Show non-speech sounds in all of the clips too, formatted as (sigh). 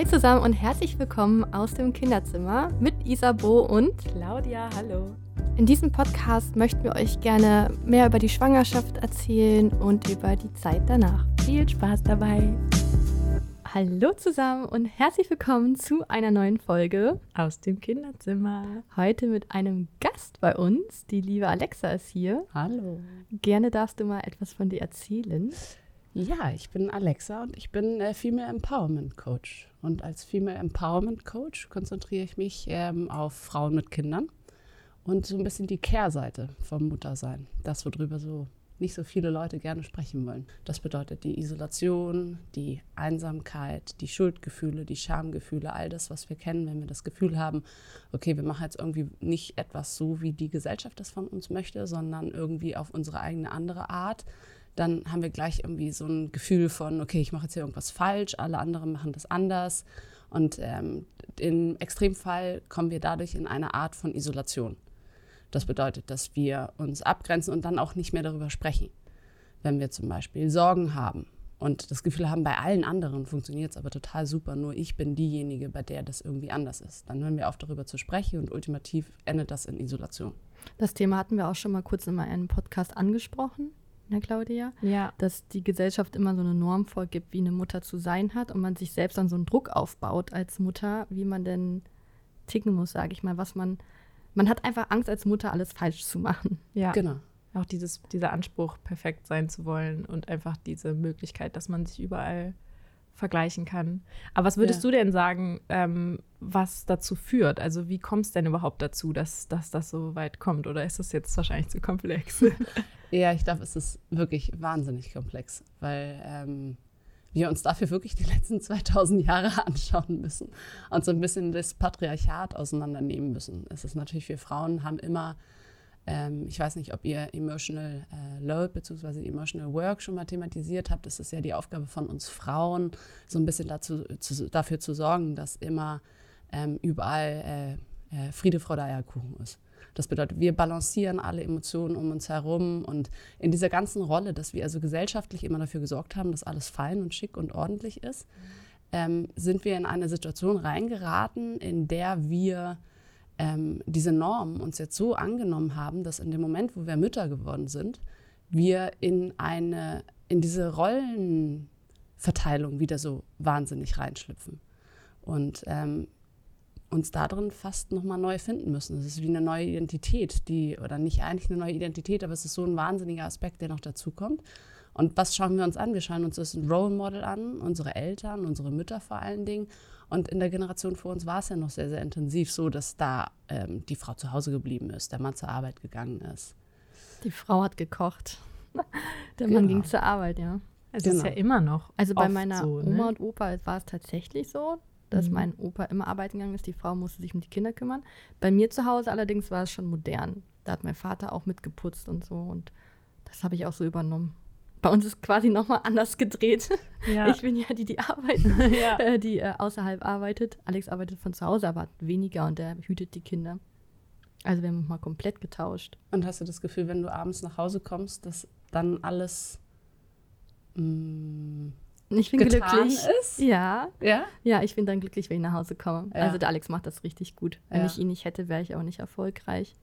Hi zusammen und herzlich willkommen aus dem Kinderzimmer mit Isabo und Claudia, hallo. In diesem Podcast möchten wir euch gerne mehr über die Schwangerschaft erzählen und über die Zeit danach. Viel Spaß dabei. Hallo zusammen und herzlich willkommen zu einer neuen Folge aus dem Kinderzimmer. Heute mit einem Gast bei uns. Die liebe Alexa ist hier. Hallo. Gerne darfst du mal etwas von dir erzählen. Ja, ich bin Alexa und ich bin äh, Female Empowerment Coach. Und als Female Empowerment Coach konzentriere ich mich ähm, auf Frauen mit Kindern und so ein bisschen die Kehrseite vom Muttersein. Das, worüber so nicht so viele Leute gerne sprechen wollen. Das bedeutet die Isolation, die Einsamkeit, die Schuldgefühle, die Schamgefühle, all das, was wir kennen, wenn wir das Gefühl haben, okay, wir machen jetzt irgendwie nicht etwas so, wie die Gesellschaft das von uns möchte, sondern irgendwie auf unsere eigene andere Art. Dann haben wir gleich irgendwie so ein Gefühl von, okay, ich mache jetzt hier irgendwas falsch, alle anderen machen das anders. Und ähm, im Extremfall kommen wir dadurch in eine Art von Isolation. Das bedeutet, dass wir uns abgrenzen und dann auch nicht mehr darüber sprechen. Wenn wir zum Beispiel Sorgen haben und das Gefühl haben, bei allen anderen funktioniert es aber total super, nur ich bin diejenige, bei der das irgendwie anders ist. Dann hören wir auf, darüber zu sprechen und ultimativ endet das in Isolation. Das Thema hatten wir auch schon mal kurz in einem Podcast angesprochen, ne Claudia? Ja. Dass die Gesellschaft immer so eine Norm vorgibt, wie eine Mutter zu sein hat und man sich selbst dann so einen Druck aufbaut als Mutter, wie man denn ticken muss, sage ich mal, was man man hat einfach Angst als Mutter, alles falsch zu machen. Ja. Genau. Auch dieses, dieser Anspruch, perfekt sein zu wollen und einfach diese Möglichkeit, dass man sich überall vergleichen kann. Aber was würdest ja. du denn sagen, ähm, was dazu führt? Also wie kommt es denn überhaupt dazu, dass, dass das so weit kommt? Oder ist das jetzt wahrscheinlich zu komplex? (laughs) ja, ich glaube, es ist wirklich wahnsinnig komplex, weil ähm, wir uns dafür wirklich die letzten (laughs) 2000 Jahre anschauen müssen und so ein bisschen das Patriarchat auseinandernehmen müssen. Es ist natürlich, wir Frauen haben immer, ähm, ich weiß nicht, ob ihr Emotional äh, Load bzw. Emotional Work schon mal thematisiert habt. Es ist ja die Aufgabe von uns Frauen, so ein bisschen dazu, zu, dafür zu sorgen, dass immer ähm, überall äh, äh, Friede, Freude, Eierkuchen ist. Das bedeutet, wir balancieren alle Emotionen um uns herum und in dieser ganzen Rolle, dass wir also gesellschaftlich immer dafür gesorgt haben, dass alles fein und schick und ordentlich ist, ähm, sind wir in eine Situation reingeraten, in der wir ähm, diese Normen uns jetzt so angenommen haben, dass in dem Moment, wo wir Mütter geworden sind, wir in eine in diese Rollenverteilung wieder so wahnsinnig reinschlüpfen. Und ähm, uns darin fast nochmal neu finden müssen. Es ist wie eine neue Identität, die, oder nicht eigentlich eine neue Identität, aber es ist so ein wahnsinniger Aspekt, der noch dazukommt. Und was schauen wir uns an? Wir schauen uns das ein Role Model an, unsere Eltern, unsere Mütter vor allen Dingen. Und in der Generation vor uns war es ja noch sehr, sehr intensiv so, dass da ähm, die Frau zu Hause geblieben ist, der Mann zur Arbeit gegangen ist. Die Frau hat gekocht. (laughs) der Mann genau. ging zur Arbeit, ja. Es genau. ist ja immer noch. Also bei meiner so, ne? Oma und Opa war es tatsächlich so, dass mhm. mein Opa immer arbeiten gegangen ist. Die Frau musste sich um die Kinder kümmern. Bei mir zu Hause allerdings war es schon modern. Da hat mein Vater auch mitgeputzt und so. Und das habe ich auch so übernommen. Bei uns ist quasi nochmal anders gedreht. Ja. Ich bin ja die, die arbeitet, (laughs) ja. äh, die äh, außerhalb arbeitet. Alex arbeitet von zu Hause, aber weniger und er hütet die Kinder. Also wir haben mal komplett getauscht. Und hast du das Gefühl, wenn du abends nach Hause kommst, dass dann alles mh, mm, ich bin glücklich. Ist? Ja. Ja? Ja, ich bin dann glücklich, wenn ich nach Hause komme. Ja. Also der Alex macht das richtig gut. Wenn ja. ich ihn nicht hätte, wäre ich auch nicht erfolgreich.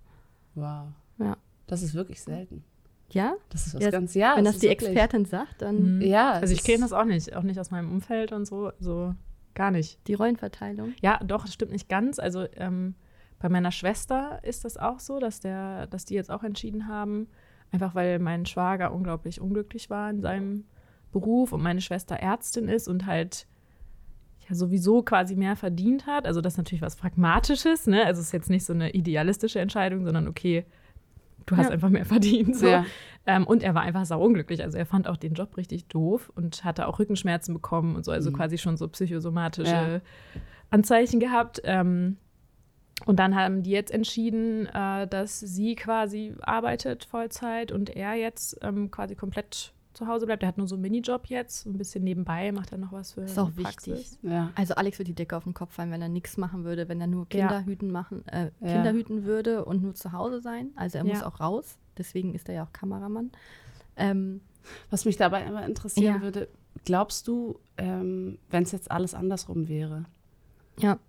Wow. Ja. Das ist wirklich selten. Ja? Das ist was ja, ganz, ja. Wenn das, das die wirklich. Expertin sagt, dann. Mhm. Ja. Also ich kenne das auch nicht. Auch nicht aus meinem Umfeld und so. So gar nicht. Die Rollenverteilung? Ja, doch, das stimmt nicht ganz. Also ähm, bei meiner Schwester ist das auch so, dass, der, dass die jetzt auch entschieden haben, einfach weil mein Schwager unglaublich unglücklich war in seinem Beruf und meine Schwester Ärztin ist und halt ja sowieso quasi mehr verdient hat. Also das ist natürlich was Pragmatisches, ne? Also es ist jetzt nicht so eine idealistische Entscheidung, sondern okay, du hast ja. einfach mehr verdient. So. Ja. Ähm, und er war einfach sauunglücklich. Also er fand auch den Job richtig doof und hatte auch Rückenschmerzen bekommen und so, also mhm. quasi schon so psychosomatische ja. Anzeichen gehabt. Ähm, und dann haben die jetzt entschieden, äh, dass sie quasi arbeitet Vollzeit und er jetzt ähm, quasi komplett zu Hause bleibt. Der hat nur so einen Minijob jetzt, so ein bisschen nebenbei, macht er noch was für Ist auch wichtig. Ja. Also Alex würde die Decke auf den Kopf fallen, wenn er nichts machen würde, wenn er nur Kinderhüten machen, äh, ja. Kinder hüten würde und nur zu Hause sein. Also er ja. muss auch raus. Deswegen ist er ja auch Kameramann. Ähm, was mich dabei immer interessieren würde, glaubst du, ähm, wenn es jetzt alles andersrum wäre, Ja.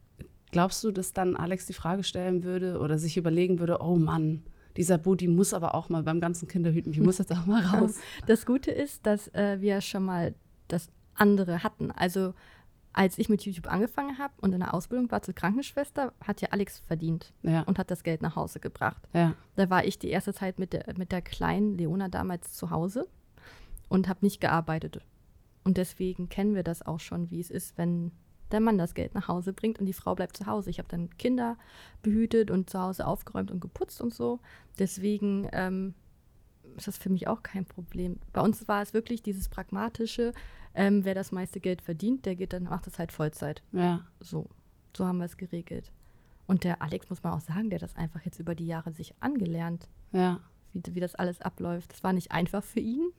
glaubst du, dass dann Alex die Frage stellen würde oder sich überlegen würde, oh Mann, dieser Budi muss aber auch mal beim ganzen Kinderhüten, die muss jetzt auch mal (laughs) raus. Das Gute ist, dass äh, wir schon mal das andere hatten. Also als ich mit YouTube angefangen habe und in der Ausbildung war zur Krankenschwester, hat ja Alex verdient Ja, und hat das Geld nach Hause gebracht. ja, Da war ich die erste Zeit mit der, mit der kleinen Leona damals zu Hause und habe nicht gearbeitet. Und deswegen kennen wir das auch schon, wie es ist, wenn der Mann das Geld nach Hause bringt und die Frau bleibt zu Hause. Ich habe dann Kinder behütet und zu Hause aufgeräumt und geputzt und so. Deswegen ähm, ist das für mich auch kein Problem. Bei uns war es wirklich dieses pragmatische, ähm, wer das meiste Geld verdient, der geht dann macht das halt Vollzeit. ja, So, so haben wir es geregelt. Und der Alex, muss man auch sagen, der hat das einfach jetzt über die Jahre sich angelernt, ja. wie, wie das alles abläuft. Das war nicht einfach für ihn,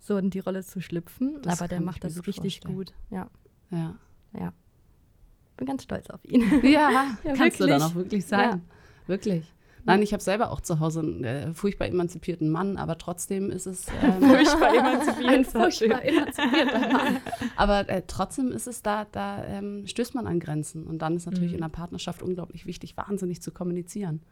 so in die Rolle zu schlüpfen, Das aber der macht das richtig vorstellen. gut. Ja, ja. Ja. Bin ganz stolz auf ihn. (laughs) Ja, Ja, kannst du dann wirklich. auch wirklich sein. Wirklich. Nein, ich habe selber auch zu Hause einen äh, furchtbar emanzipierten Mann, aber trotzdem ist es. Ähm, (laughs) Furchtbar emanzipiert. (laughs) Ein furchtbar emanzipierter Mann. aber äh, trotzdem ist es da, da ähm, stößt man an Grenzen. Und dann ist natürlich Mhm. in einer Partnerschaft unglaublich wichtig, wahnsinnig zu kommunizieren.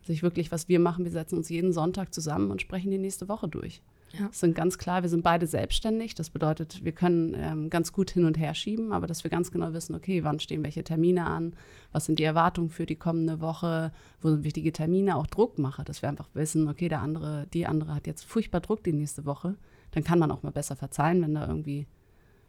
Also ich wirklich, was wir machen, wir setzen uns jeden Sonntag zusammen und sprechen die nächste Woche durch. Ja. Es sind ganz klar, wir sind beide selbstständig. Das bedeutet, wir können ähm, ganz gut hin und her schieben, aber dass wir ganz genau wissen, okay, wann stehen welche Termine an, was sind die Erwartungen für die kommende Woche, wo sind wichtige Termine, auch Druckmache, dass wir einfach wissen, okay, der andere, die andere hat jetzt furchtbar Druck die nächste Woche. Dann kann man auch mal besser verzeihen, wenn da irgendwie.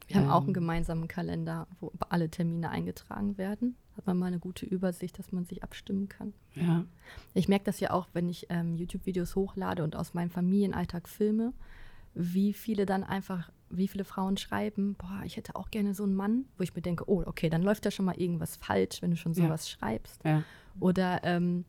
Wir haben auch Ähm. einen gemeinsamen Kalender, wo alle Termine eingetragen werden. Hat man mal eine gute Übersicht, dass man sich abstimmen kann. Ja, Ich merke das ja auch, wenn ich ähm, YouTube-Videos hochlade und aus meinem Familienalltag filme, wie viele dann einfach, wie viele Frauen schreiben, boah, ich hätte auch gerne so einen Mann, wo ich mir denke, oh, okay, dann läuft ja schon mal irgendwas falsch, wenn du schon Ja. sowas schreibst. ja, Oder ähm,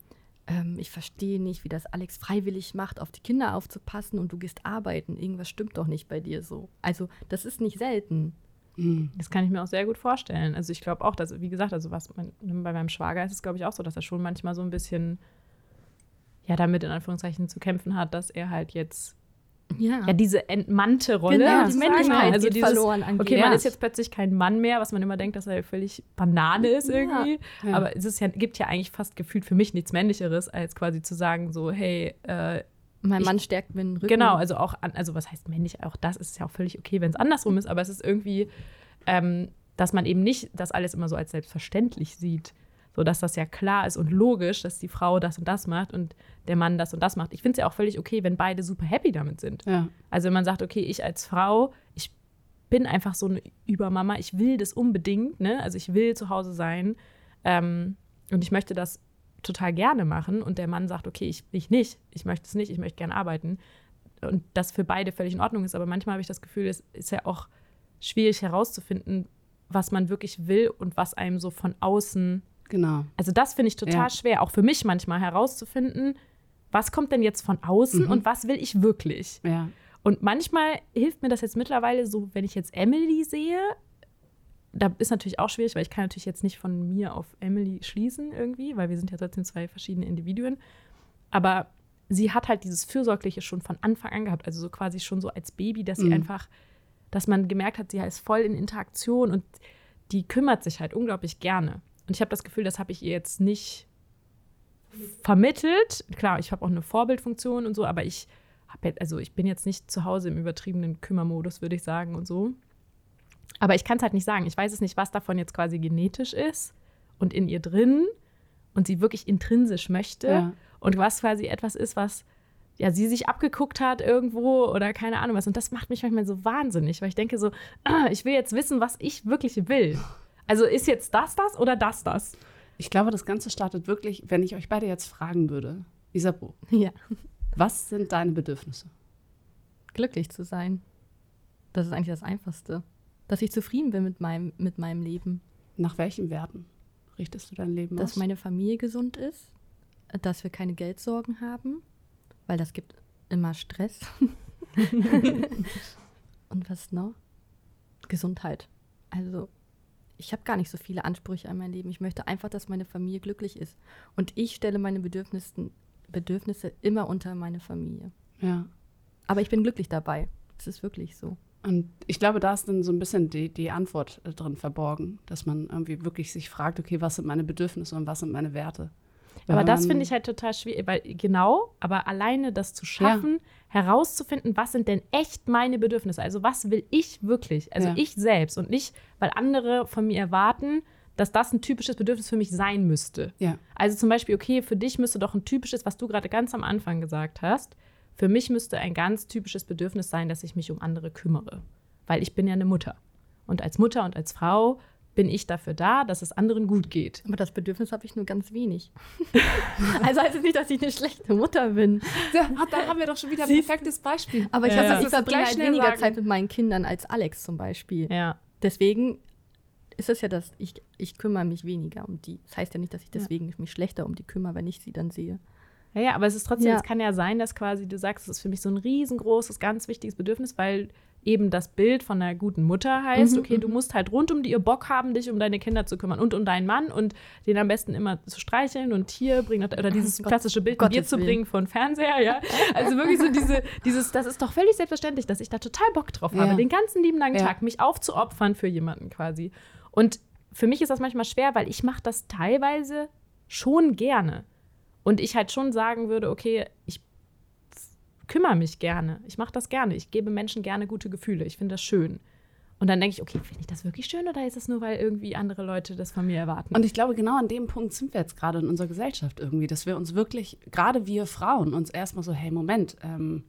ähm, ich verstehe nicht, wie das Alex freiwillig macht, auf die Kinder aufzupassen und du gehst arbeiten. Irgendwas stimmt doch nicht bei dir so. Also das ist nicht selten. Mhm. Das kann ich mir auch sehr gut vorstellen. Also ich glaube auch, dass, wie gesagt, also was mein, bei meinem Schwager ist es, glaube ich, auch so, dass er schon manchmal so ein bisschen ja damit in Anführungszeichen zu kämpfen hat, dass er halt jetzt Ja, ja diese entmannte Rolle genau, die Männlichkeit also dieses, verloren an Okay, man Ja. ist jetzt plötzlich kein Mann mehr, was man immer denkt, dass er völlig Banane ist Ja. irgendwie. Ja. Aber es ist ja, gibt ja eigentlich fast gefühlt für mich nichts Männlicheres, als quasi zu sagen, so, hey, äh, Mein ich- Mann stärkt mir den Rücken. Genau, also auch, an, also was heißt männlich, auch das ist ja auch völlig okay, wenn es andersrum ist, aber es ist irgendwie, ähm, dass man eben nicht das alles immer so als selbstverständlich sieht, so dass das ja klar ist und logisch, dass die Frau das und das macht und der Mann das und das macht. Ich finde es ja auch völlig okay, wenn beide super happy damit sind. ja, Also wenn man sagt, okay, ich als Frau, ich bin einfach so eine Übermama, ich will das unbedingt, ne? Also ich will zu Hause sein ähm, und ich möchte das total gerne machen und der Mann sagt, okay, ich, ich nicht, ich möchte es nicht, ich möchte gerne arbeiten und das für beide völlig in Ordnung ist, aber manchmal habe ich das Gefühl, es ist ja auch schwierig herauszufinden, was man wirklich will und was einem so von außen genau. also das finde ich total Ja. schwer, auch für mich manchmal herauszufinden, was kommt denn jetzt von außen Mhm. und was will ich wirklich. Ja, Und manchmal hilft mir das jetzt mittlerweile so, wenn ich jetzt Emily sehe, da ist natürlich auch schwierig, weil ich kann natürlich jetzt nicht von mir auf Emily schließen irgendwie, weil wir sind ja trotzdem zwei verschiedene Individuen. Aber sie hat halt dieses Fürsorgliche schon von Anfang an gehabt, also so quasi schon so als Baby, dass sie Mhm. einfach, dass man gemerkt hat, sie ist voll in Interaktion und die kümmert sich halt unglaublich gerne. Und ich habe das Gefühl, das habe ich ihr jetzt nicht vermittelt. Klar, ich habe auch eine Vorbildfunktion und so, aber ich habe jetzt, also ich bin jetzt nicht zu Hause im übertriebenen Kümmermodus, würde ich sagen und so. Aber ich kann es halt nicht sagen. Ich weiß es nicht, was davon jetzt quasi genetisch ist und in ihr drin und sie wirklich intrinsisch möchte ja. und was quasi etwas ist, was ja sie sich abgeguckt hat irgendwo oder keine Ahnung was. Und das macht mich manchmal so wahnsinnig, weil ich denke so, ah, ich will jetzt wissen, was ich wirklich will. Also ist jetzt das das oder das das? Ich glaube, das Ganze startet wirklich, wenn ich euch beide jetzt fragen würde, Isabeau, Ja, was sind deine Bedürfnisse? glücklich zu sein. Das ist eigentlich das Einfachste. Dass ich zufrieden bin mit meinem, mit meinem Leben. Nach welchen Werten richtest du dein Leben Dass aus? meine Familie gesund ist, dass wir keine Geldsorgen haben, weil das gibt immer Stress. (laughs) Und was noch? Gesundheit. Also, ich habe gar nicht so viele Ansprüche an mein Leben. Ich möchte einfach, dass meine Familie glücklich ist. Und ich stelle meine Bedürfnisse, Bedürfnisse immer unter meine Familie. ja. Aber ich bin glücklich dabei. Das ist wirklich so. Und ich glaube, da ist dann so ein bisschen die, die Antwort äh, drin verborgen, dass man irgendwie wirklich sich fragt, okay, was sind meine Bedürfnisse und was sind meine Werte? Aber das finde ich halt total schwierig, weil genau, aber alleine das zu schaffen, ja. herauszufinden, was sind denn echt meine Bedürfnisse? Also was will ich wirklich? Also ja. ich selbst und nicht, weil andere von mir erwarten, dass das ein typisches Bedürfnis für mich sein müsste. Ja. Also zum Beispiel, okay, für dich müsste doch ein typisches, was du gerade ganz am Anfang gesagt hast, für mich müsste ein ganz typisches Bedürfnis sein, dass ich mich um andere kümmere. Weil ich bin ja eine Mutter. Und als Mutter und als Frau bin ich dafür da, dass es anderen gut geht. Aber das Bedürfnis habe ich nur ganz wenig. (laughs) also heißt es nicht, dass ich eine schlechte Mutter bin. Ja, da haben wir doch schon wieder ein perfektes Beispiel. Aber ich, ja. also, ich verbringe halt weniger sagen. Zeit mit meinen Kindern als Alex zum Beispiel. Ja. Deswegen ist es ja das, ich, ich kümmere mich weniger um die. Das heißt ja nicht, dass ich deswegen ja. mich schlechter um die kümmere, wenn ich sie dann sehe. Ja, ja, aber es ist trotzdem, ja. es kann ja sein, dass quasi du sagst, es ist für mich so ein riesengroßes, ganz wichtiges Bedürfnis, weil eben das Bild von einer guten Mutter heißt, mhm, okay, du mhm. musst halt rund um die ihr Bock haben, dich um deine Kinder zu kümmern und um deinen Mann und den am besten immer zu streicheln und Tier bringen oder dieses oh, klassische Bild Bier zu bringen von Fernseher, ja. Also wirklich so diese, dieses, das ist doch völlig selbstverständlich, dass ich da total Bock drauf ja. habe, den ganzen lieben langen ja. Tag mich aufzuopfern für jemanden quasi. Und für mich ist das manchmal schwer, weil ich mache das teilweise schon gerne. Und ich halt schon sagen würde, okay, ich kümmere mich gerne. Ich mache das gerne. Ich gebe Menschen gerne gute Gefühle. Ich finde das schön. Und dann denke ich, okay, finde ich das wirklich schön oder ist es nur, weil irgendwie andere Leute das von mir erwarten? Und ich glaube, genau an dem Punkt sind wir jetzt gerade in unserer Gesellschaft irgendwie, dass wir uns wirklich, gerade wir Frauen, uns erstmal so, hey, Moment, ähm,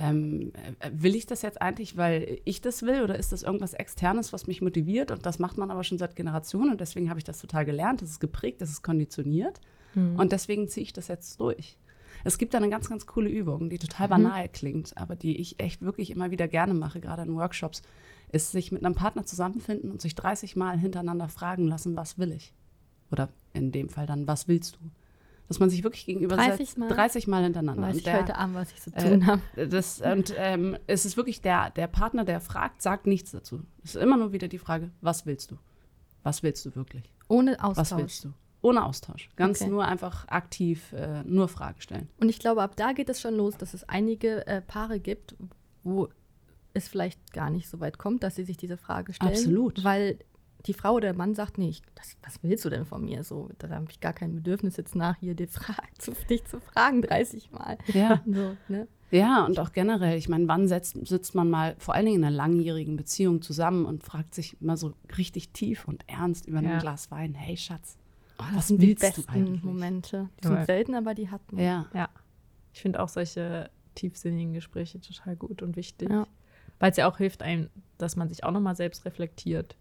ähm, äh, will ich das jetzt eigentlich, weil ich das will oder ist das irgendwas Externes, was mich motiviert? Und das macht man aber schon seit Generationen und deswegen habe ich das total gelernt, das ist geprägt, das ist konditioniert hm. und deswegen ziehe ich das jetzt durch. Es gibt da eine ganz, ganz coole Übung, die total mhm. banal mhm. klingt, aber die ich echt wirklich immer wieder gerne mache, gerade in Workshops, ist sich mit einem Partner zusammenfinden und sich 30 Mal hintereinander fragen lassen, was will ich? Oder in dem Fall dann, was willst du? Dass man sich wirklich gegenüber 30 Mal, 30 Mal hintereinander. Weiß ich der, heute Abend, was ich zu tun äh, habe. und ähm, es ist wirklich der, der Partner, der fragt, sagt nichts dazu. Es ist immer nur wieder die Frage, was willst du? Was willst du wirklich? Ohne Austausch. Was willst du? Ohne Austausch. Ganz okay. nur einfach aktiv äh, nur Fragen stellen. Und ich glaube, ab da geht es schon los, dass es einige äh, Paare gibt, wo es vielleicht gar nicht so weit kommt, dass sie sich diese Frage stellen. Absolut. Weil die Frau oder der Mann sagt, nee, ich, das, was willst du denn von mir? So, da habe ich gar kein Bedürfnis jetzt nach hier die Frage, (laughs) zu, dich zu fragen 30 Mal. Ja. (laughs) so, ne? Ja, und auch generell, ich meine, wann setzt, sitzt man mal vor allen Dingen in einer langjährigen Beziehung zusammen und fragt sich mal so richtig tief und ernst über ja. ein Glas Wein, hey Schatz, Oh, das Was sind die besten Momente. Die sind selten, aber die hatten. Ja. ja. Ich finde auch solche tiefsinnigen Gespräche total gut und wichtig. Ja. Weil es ja auch hilft einem, dass man sich auch nochmal selbst reflektiert.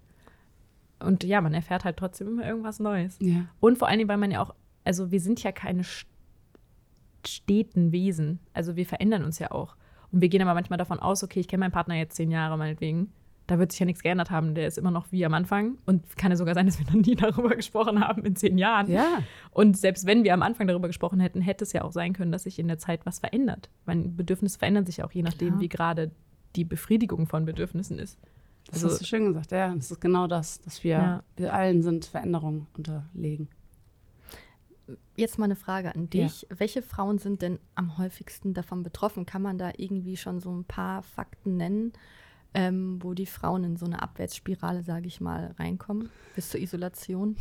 Und ja, man erfährt halt trotzdem immer irgendwas Neues. Ja. Und vor allen Dingen, weil man ja auch, also wir sind ja keine steten Wesen. Also wir verändern uns ja auch. Und wir gehen aber manchmal davon aus, okay, ich kenne meinen Partner jetzt zehn Jahre meinetwegen da wird sich ja nichts geändert haben. Der ist immer noch wie am Anfang. Und kann ja sogar sein, dass wir noch nie (laughs) darüber gesprochen haben in zehn Jahren. Ja. Und selbst wenn wir am Anfang darüber gesprochen hätten, hätte es ja auch sein können, dass sich in der Zeit was verändert. Mein Bedürfnisse verändern sich auch je nachdem, Klar. wie gerade die Befriedigung von Bedürfnissen ist. Das also, hast du schön gesagt, ja. Das ist genau das, dass wir, ja. wir allen sind Veränderungen unterlegen. Jetzt mal eine Frage an dich. Ja. Welche Frauen sind denn am häufigsten davon betroffen? Kann man da irgendwie schon so ein paar Fakten nennen? Ähm, wo die Frauen in so eine Abwärtsspirale, sage ich mal, reinkommen, bis zur Isolation?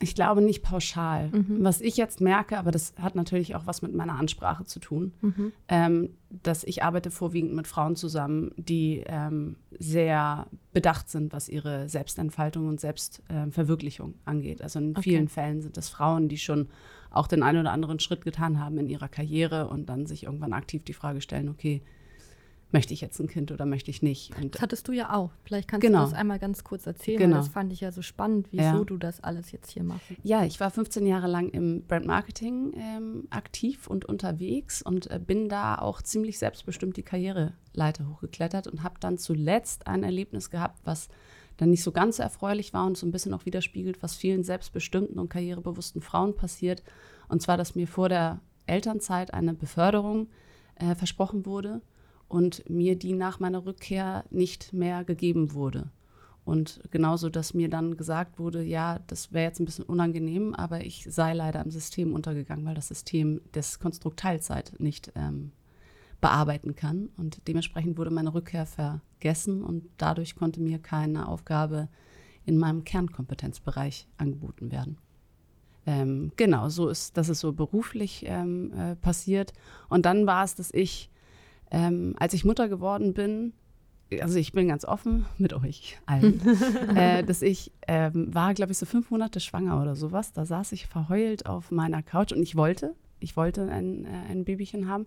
Ich glaube nicht pauschal. Mhm. Was ich jetzt merke, aber das hat natürlich auch was mit meiner Ansprache zu tun, mhm. ähm, dass ich arbeite vorwiegend mit Frauen zusammen, die ähm, sehr bedacht sind, was ihre Selbstentfaltung und Selbstverwirklichung äh, angeht. Also in okay. vielen Fällen sind das Frauen, die schon auch den einen oder anderen Schritt getan haben in ihrer Karriere und dann sich irgendwann aktiv die Frage stellen, okay, möchte ich jetzt ein Kind oder möchte ich nicht. Und das hattest du ja auch. Vielleicht kannst genau. du das einmal ganz kurz erzählen, genau. das fand ich ja so spannend, wieso ja. du das alles jetzt hier machst. Ja, ich war 15 Jahre lang im Brand Marketing ähm, aktiv und unterwegs und äh, bin da auch ziemlich selbstbestimmt die Karriereleiter hochgeklettert und habe dann zuletzt ein Erlebnis gehabt, was dann nicht so ganz erfreulich war und so ein bisschen auch widerspiegelt, was vielen selbstbestimmten und karrierebewussten Frauen passiert. Und zwar, dass mir vor der Elternzeit eine Beförderung äh, versprochen wurde und mir die nach meiner Rückkehr nicht mehr gegeben wurde. Und genauso, dass mir dann gesagt wurde, ja, das wäre jetzt ein bisschen unangenehm, aber ich sei leider im System untergegangen, weil das System des Konstrukt Teilzeit nicht ähm, bearbeiten kann. Und dementsprechend wurde meine Rückkehr vergessen und dadurch konnte mir keine Aufgabe in meinem Kernkompetenzbereich angeboten werden. Ähm, genau, so ist, das ist so beruflich ähm, äh, passiert. Und dann war es, dass ich, ähm, als ich Mutter geworden bin, also ich bin ganz offen mit euch allen, (laughs) äh, dass ich ähm, war, glaube ich, so fünf Monate schwanger oder sowas. Da saß ich verheult auf meiner Couch und ich wollte, ich wollte ein, äh, ein Babychen haben.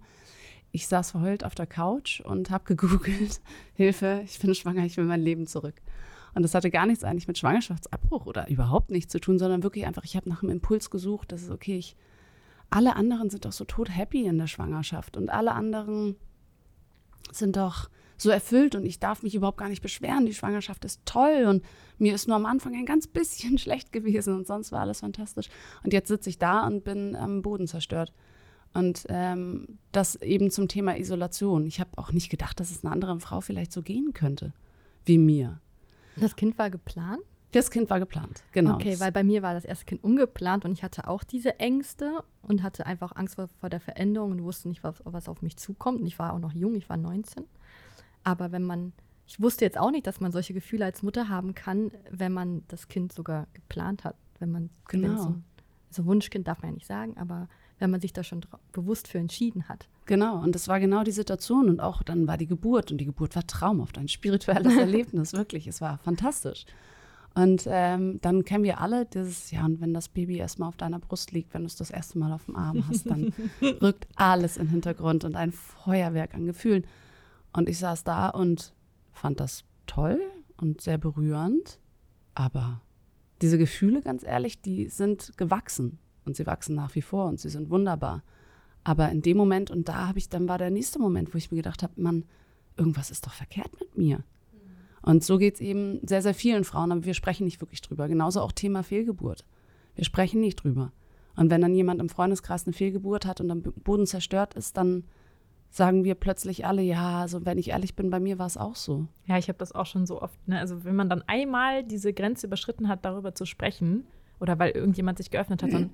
Ich saß verheult auf der Couch und habe gegoogelt, (laughs) Hilfe, ich bin schwanger, ich will mein Leben zurück. Und das hatte gar nichts eigentlich mit Schwangerschaftsabbruch oder überhaupt nichts zu tun, sondern wirklich einfach, ich habe nach einem Impuls gesucht, dass es okay, ich, alle anderen sind doch so tot happy in der Schwangerschaft und alle anderen sind doch so erfüllt und ich darf mich überhaupt gar nicht beschweren. Die Schwangerschaft ist toll und mir ist nur am Anfang ein ganz bisschen (laughs) schlecht gewesen und sonst war alles fantastisch. Und jetzt sitze ich da und bin am Boden zerstört. Und ähm, das eben zum Thema Isolation. Ich habe auch nicht gedacht, dass es einer anderen Frau vielleicht so gehen könnte wie mir. Das Kind war geplant? Das Kind war geplant, genau. Okay, weil bei mir war das erste Kind ungeplant und ich hatte auch diese Ängste und hatte einfach Angst vor, vor der Veränderung und wusste nicht, was, was auf mich zukommt. Und ich war auch noch jung, ich war 19. Aber wenn man, ich wusste jetzt auch nicht, dass man solche Gefühle als Mutter haben kann, wenn man das Kind sogar geplant hat. Wenn man, genau. So, also Wunschkind darf man ja nicht sagen, aber wenn man sich da schon bewusst für entschieden hat. Genau, und das war genau die Situation. Und auch dann war die Geburt und die Geburt war traumhaft, ein spirituelles (laughs) Erlebnis, wirklich. Es war fantastisch. Und ähm, dann kennen wir alle dieses, ja, und wenn das Baby erstmal auf deiner Brust liegt, wenn du es das erste Mal auf dem Arm hast, dann (laughs) rückt alles in den Hintergrund und ein Feuerwerk an Gefühlen. Und ich saß da und fand das toll und sehr berührend. Aber diese Gefühle, ganz ehrlich, die sind gewachsen und sie wachsen nach wie vor und sie sind wunderbar. Aber in dem Moment, und da habe ich, dann war der nächste Moment, wo ich mir gedacht habe, Mann, irgendwas ist doch verkehrt mit mir. Und so geht es eben sehr, sehr vielen Frauen, aber wir sprechen nicht wirklich drüber. Genauso auch Thema Fehlgeburt. Wir sprechen nicht drüber. Und wenn dann jemand im Freundeskreis eine Fehlgeburt hat und am Boden zerstört ist, dann sagen wir plötzlich alle, ja, also wenn ich ehrlich bin, bei mir war es auch so. Ja, ich habe das auch schon so oft. Ne? Also wenn man dann einmal diese Grenze überschritten hat, darüber zu sprechen, oder weil irgendjemand sich geöffnet hat, dann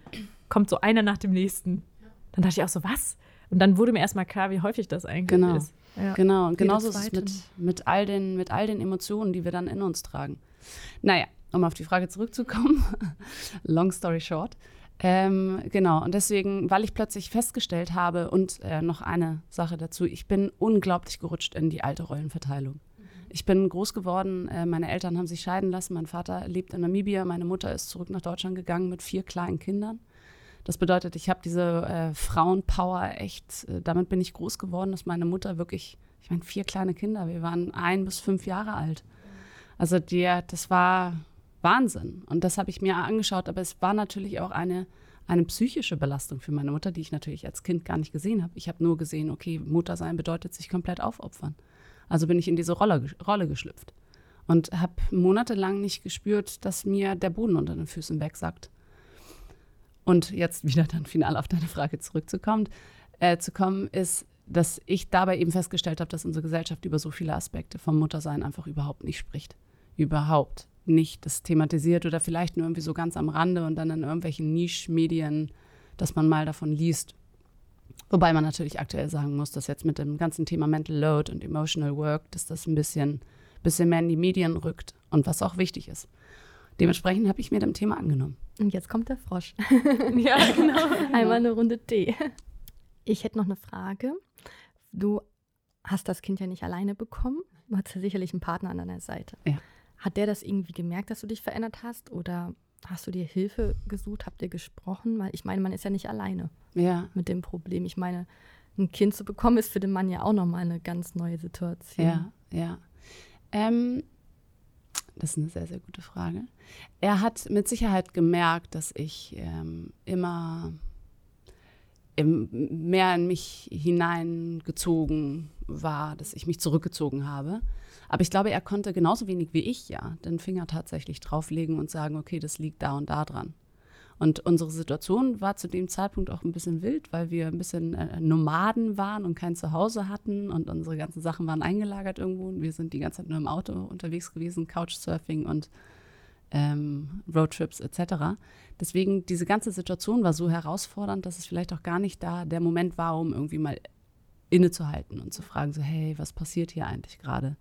kommt so einer nach dem nächsten. Dann dachte ich auch so, was? Und dann wurde mir erstmal klar, wie häufig das eigentlich genau. ist. Ja. Genau, und genauso ist es mit, mit, all den, mit all den Emotionen, die wir dann in uns tragen. Naja, um auf die Frage zurückzukommen, (laughs) long story short. Ähm, genau, und deswegen, weil ich plötzlich festgestellt habe, und äh, noch eine Sache dazu, ich bin unglaublich gerutscht in die alte Rollenverteilung. Ich bin groß geworden, äh, meine Eltern haben sich scheiden lassen, mein Vater lebt in Namibia, meine Mutter ist zurück nach Deutschland gegangen mit vier kleinen Kindern. Das bedeutet, ich habe diese äh, Frauenpower echt, äh, damit bin ich groß geworden, dass meine Mutter wirklich, ich meine, vier kleine Kinder, wir waren ein bis fünf Jahre alt. Also der, das war Wahnsinn. Und das habe ich mir angeschaut, aber es war natürlich auch eine, eine psychische Belastung für meine Mutter, die ich natürlich als Kind gar nicht gesehen habe. Ich habe nur gesehen, okay, Mutter sein bedeutet sich komplett aufopfern. Also bin ich in diese Rolle, Rolle geschlüpft und habe monatelang nicht gespürt, dass mir der Boden unter den Füßen wegsackt. Und jetzt wieder dann final auf deine Frage zurückzukommen, äh, zu kommen, ist, dass ich dabei eben festgestellt habe, dass unsere Gesellschaft über so viele Aspekte vom Muttersein einfach überhaupt nicht spricht. Überhaupt nicht das thematisiert oder vielleicht nur irgendwie so ganz am Rande und dann in irgendwelchen Nischmedien, dass man mal davon liest. Wobei man natürlich aktuell sagen muss, dass jetzt mit dem ganzen Thema Mental Load und Emotional Work, dass das ein bisschen, bisschen mehr in die Medien rückt und was auch wichtig ist. Dementsprechend habe ich mir dem Thema angenommen. Und jetzt kommt der Frosch. (laughs) ja, genau. Einmal eine Runde Tee. Ich hätte noch eine Frage. Du hast das Kind ja nicht alleine bekommen. Du hast ja sicherlich einen Partner an deiner Seite. Ja. Hat der das irgendwie gemerkt, dass du dich verändert hast? Oder hast du dir Hilfe gesucht? Habt ihr gesprochen? Weil ich meine, man ist ja nicht alleine ja. mit dem Problem. Ich meine, ein Kind zu bekommen, ist für den Mann ja auch nochmal eine ganz neue Situation. Ja, ja. Ähm, das ist eine sehr, sehr gute Frage. Er hat mit Sicherheit gemerkt, dass ich ähm, immer im, mehr in mich hineingezogen war, dass ich mich zurückgezogen habe. Aber ich glaube, er konnte genauso wenig wie ich ja den Finger tatsächlich drauflegen und sagen, okay, das liegt da und da dran. Und unsere Situation war zu dem Zeitpunkt auch ein bisschen wild, weil wir ein bisschen äh, Nomaden waren und kein Zuhause hatten und unsere ganzen Sachen waren eingelagert irgendwo und wir sind die ganze Zeit nur im Auto unterwegs gewesen, Couchsurfing und ähm, Roadtrips etc. Deswegen, diese ganze Situation war so herausfordernd, dass es vielleicht auch gar nicht da der Moment war, um irgendwie mal innezuhalten und zu fragen, so, hey, was passiert hier eigentlich gerade?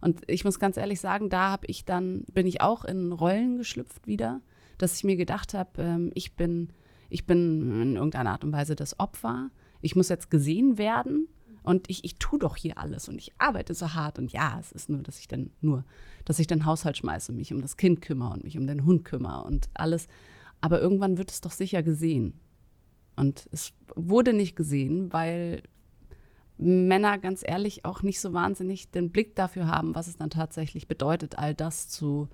Und ich muss ganz ehrlich sagen, da habe ich dann, bin ich auch in Rollen geschlüpft wieder, dass ich mir gedacht habe, ähm, ich bin, ich bin in irgendeiner Art und Weise das Opfer. Ich muss jetzt gesehen werden und ich, ich tue doch hier alles und ich arbeite so hart. Und ja, es ist nur, dass ich dann nur, dass ich den Haushalt schmeiße, mich um das Kind kümmere und mich um den Hund kümmere und alles. Aber irgendwann wird es doch sicher gesehen. Und es wurde nicht gesehen, weil Männer ganz ehrlich auch nicht so wahnsinnig den Blick dafür haben, was es dann tatsächlich bedeutet, all das zu,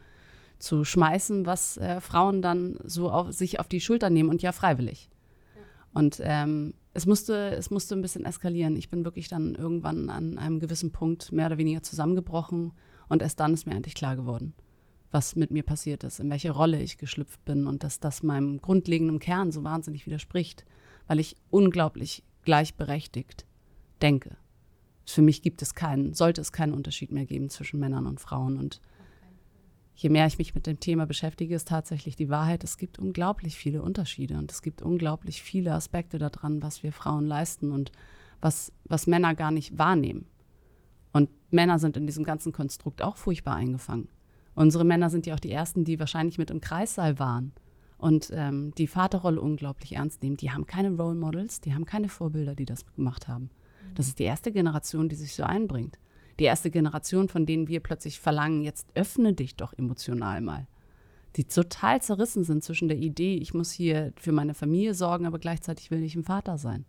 zu schmeißen, was äh, Frauen dann so auf, sich auf die Schulter nehmen und ja freiwillig. Ja. Und ähm, es, musste, es musste ein bisschen eskalieren. Ich bin wirklich dann irgendwann an einem gewissen Punkt mehr oder weniger zusammengebrochen und erst dann ist mir endlich klar geworden, was mit mir passiert ist, in welche Rolle ich geschlüpft bin und dass das meinem grundlegenden Kern so wahnsinnig widerspricht, weil ich unglaublich gleichberechtigt denke. Für mich gibt es keinen, sollte es keinen Unterschied mehr geben zwischen Männern und Frauen. Und je mehr ich mich mit dem Thema beschäftige, ist tatsächlich die Wahrheit, es gibt unglaublich viele Unterschiede und es gibt unglaublich viele Aspekte daran, was wir Frauen leisten und was, was Männer gar nicht wahrnehmen. Und Männer sind in diesem ganzen Konstrukt auch furchtbar eingefangen. Unsere Männer sind ja auch die Ersten, die wahrscheinlich mit im Kreissaal waren und ähm, die Vaterrolle unglaublich ernst nehmen. Die haben keine Role Models, die haben keine Vorbilder, die das gemacht haben. Das ist die erste Generation, die sich so einbringt. Die erste Generation, von denen wir plötzlich verlangen, jetzt öffne dich doch emotional mal. Die total zerrissen sind zwischen der Idee, ich muss hier für meine Familie sorgen, aber gleichzeitig will ich ein Vater sein.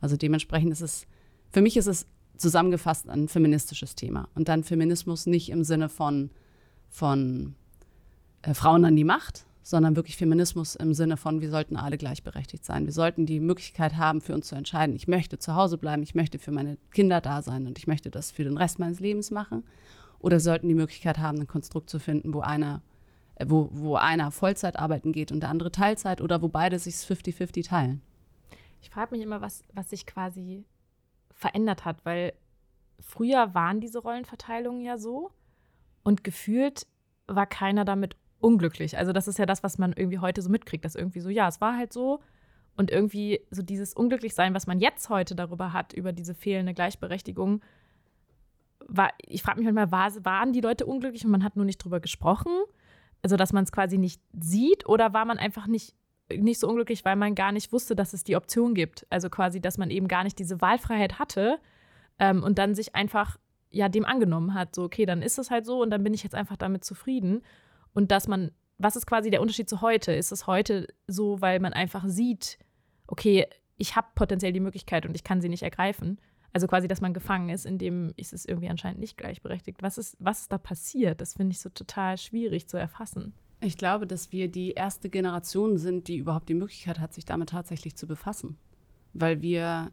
Also dementsprechend ist es, für mich ist es zusammengefasst ein feministisches Thema. Und dann Feminismus nicht im Sinne von, von äh, Frauen an die Macht, sondern wirklich Feminismus im Sinne von, wir sollten alle gleichberechtigt sein. Wir sollten die Möglichkeit haben, für uns zu entscheiden, ich möchte zu Hause bleiben, ich möchte für meine Kinder da sein und ich möchte das für den Rest meines Lebens machen. Oder sollten die Möglichkeit haben, ein Konstrukt zu finden, wo einer, äh, wo, wo einer Vollzeit arbeiten geht und der andere Teilzeit oder wo beide sich 50-50 teilen. Ich frage mich immer, was, was sich quasi verändert hat, weil früher waren diese Rollenverteilungen ja so und gefühlt war keiner damit unglücklich. Also das ist ja das, was man irgendwie heute so mitkriegt, dass irgendwie so, ja, es war halt so. Und irgendwie so dieses Unglücklichsein, was man jetzt heute darüber hat, über diese fehlende Gleichberechtigung, war, ich frage mich manchmal, war, waren die Leute unglücklich und man hat nur nicht drüber gesprochen? Also, dass man es quasi nicht sieht oder war man einfach nicht, nicht so unglücklich, weil man gar nicht wusste, dass es die Option gibt? Also quasi, dass man eben gar nicht diese Wahlfreiheit hatte ähm, und dann sich einfach ja dem angenommen hat. So, okay, dann ist es halt so und dann bin ich jetzt einfach damit zufrieden. Und dass man, was ist quasi der Unterschied zu heute? Ist es heute so, weil man einfach sieht, okay, ich habe potenziell die Möglichkeit und ich kann sie nicht ergreifen? Also quasi, dass man gefangen ist, indem ist es irgendwie anscheinend nicht gleichberechtigt. Was ist, was ist da passiert? Das finde ich so total schwierig zu erfassen. Ich glaube, dass wir die erste Generation sind, die überhaupt die Möglichkeit hat, sich damit tatsächlich zu befassen. Weil wir,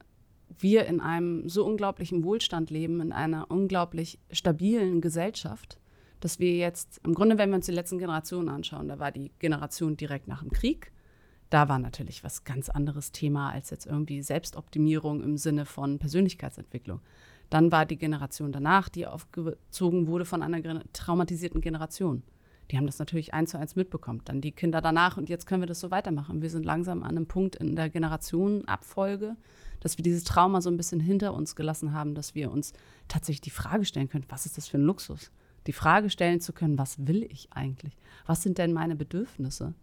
wir in einem so unglaublichen Wohlstand leben, in einer unglaublich stabilen Gesellschaft, dass wir jetzt, im Grunde, wenn wir uns die letzten Generationen anschauen, da war die Generation direkt nach dem Krieg. Da war natürlich was ganz anderes Thema als jetzt irgendwie Selbstoptimierung im Sinne von Persönlichkeitsentwicklung. Dann war die Generation danach, die aufgezogen wurde von einer traumatisierten Generation. Die haben das natürlich eins zu eins mitbekommen. Dann die Kinder danach und jetzt können wir das so weitermachen. Wir sind langsam an einem Punkt in der Generationenabfolge, dass wir dieses Trauma so ein bisschen hinter uns gelassen haben, dass wir uns tatsächlich die Frage stellen können, was ist das für ein Luxus? Die Frage stellen zu können, was will ich eigentlich? Was sind denn meine Bedürfnisse?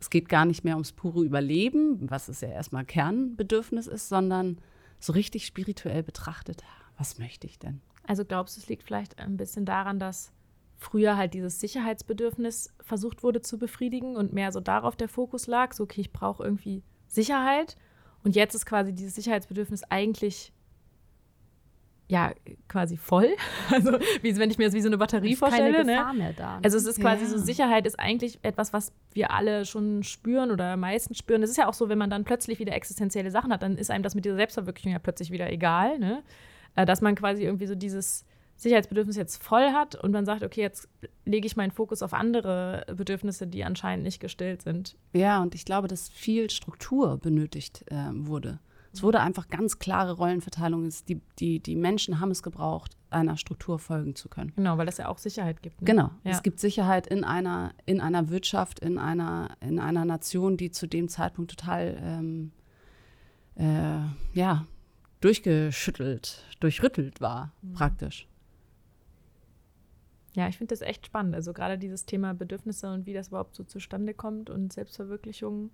Es geht gar nicht mehr ums pure Überleben, was es ja erstmal Kernbedürfnis ist, sondern so richtig spirituell betrachtet, was möchte ich denn? Also glaubst du, es liegt vielleicht ein bisschen daran, dass früher halt dieses Sicherheitsbedürfnis versucht wurde zu befriedigen und mehr so darauf der Fokus lag, so okay, ich brauche irgendwie Sicherheit und jetzt ist quasi dieses Sicherheitsbedürfnis eigentlich ja quasi voll. (laughs) Also wie wenn ich mir das wie so eine Batterie ist vorstelle. Keine ne? Gefahr ne? mehr da. Also es ist quasi ja. so, Sicherheit ist eigentlich etwas, was wir alle schon spüren oder meistens spüren. Es ist ja auch so, wenn man dann plötzlich wieder existenzielle Sachen hat, dann ist einem das mit dieser Selbstverwirklichung ja plötzlich wieder egal. Ne? Äh, dass man quasi irgendwie so dieses Sicherheitsbedürfnis jetzt voll hat und man sagt, okay, jetzt lege ich meinen Fokus auf andere Bedürfnisse, die anscheinend nicht gestillt sind. Ja, und ich glaube, dass viel Struktur benötigt äh, wurde. Es wurde einfach ganz klare Rollenverteilung. Die, die, die Menschen haben es gebraucht, einer Struktur folgen zu können. Genau, weil es ja auch Sicherheit gibt. Ne? Genau. Ja. Es gibt Sicherheit in einer, in einer Wirtschaft, in einer, in einer Nation, die zu dem Zeitpunkt total ähm, äh, ja, durchgeschüttelt, durchrüttelt war, Mhm. praktisch. Ja, ich finde das echt spannend. Also gerade dieses Thema Bedürfnisse und wie das überhaupt so zustande kommt und Selbstverwirklichung.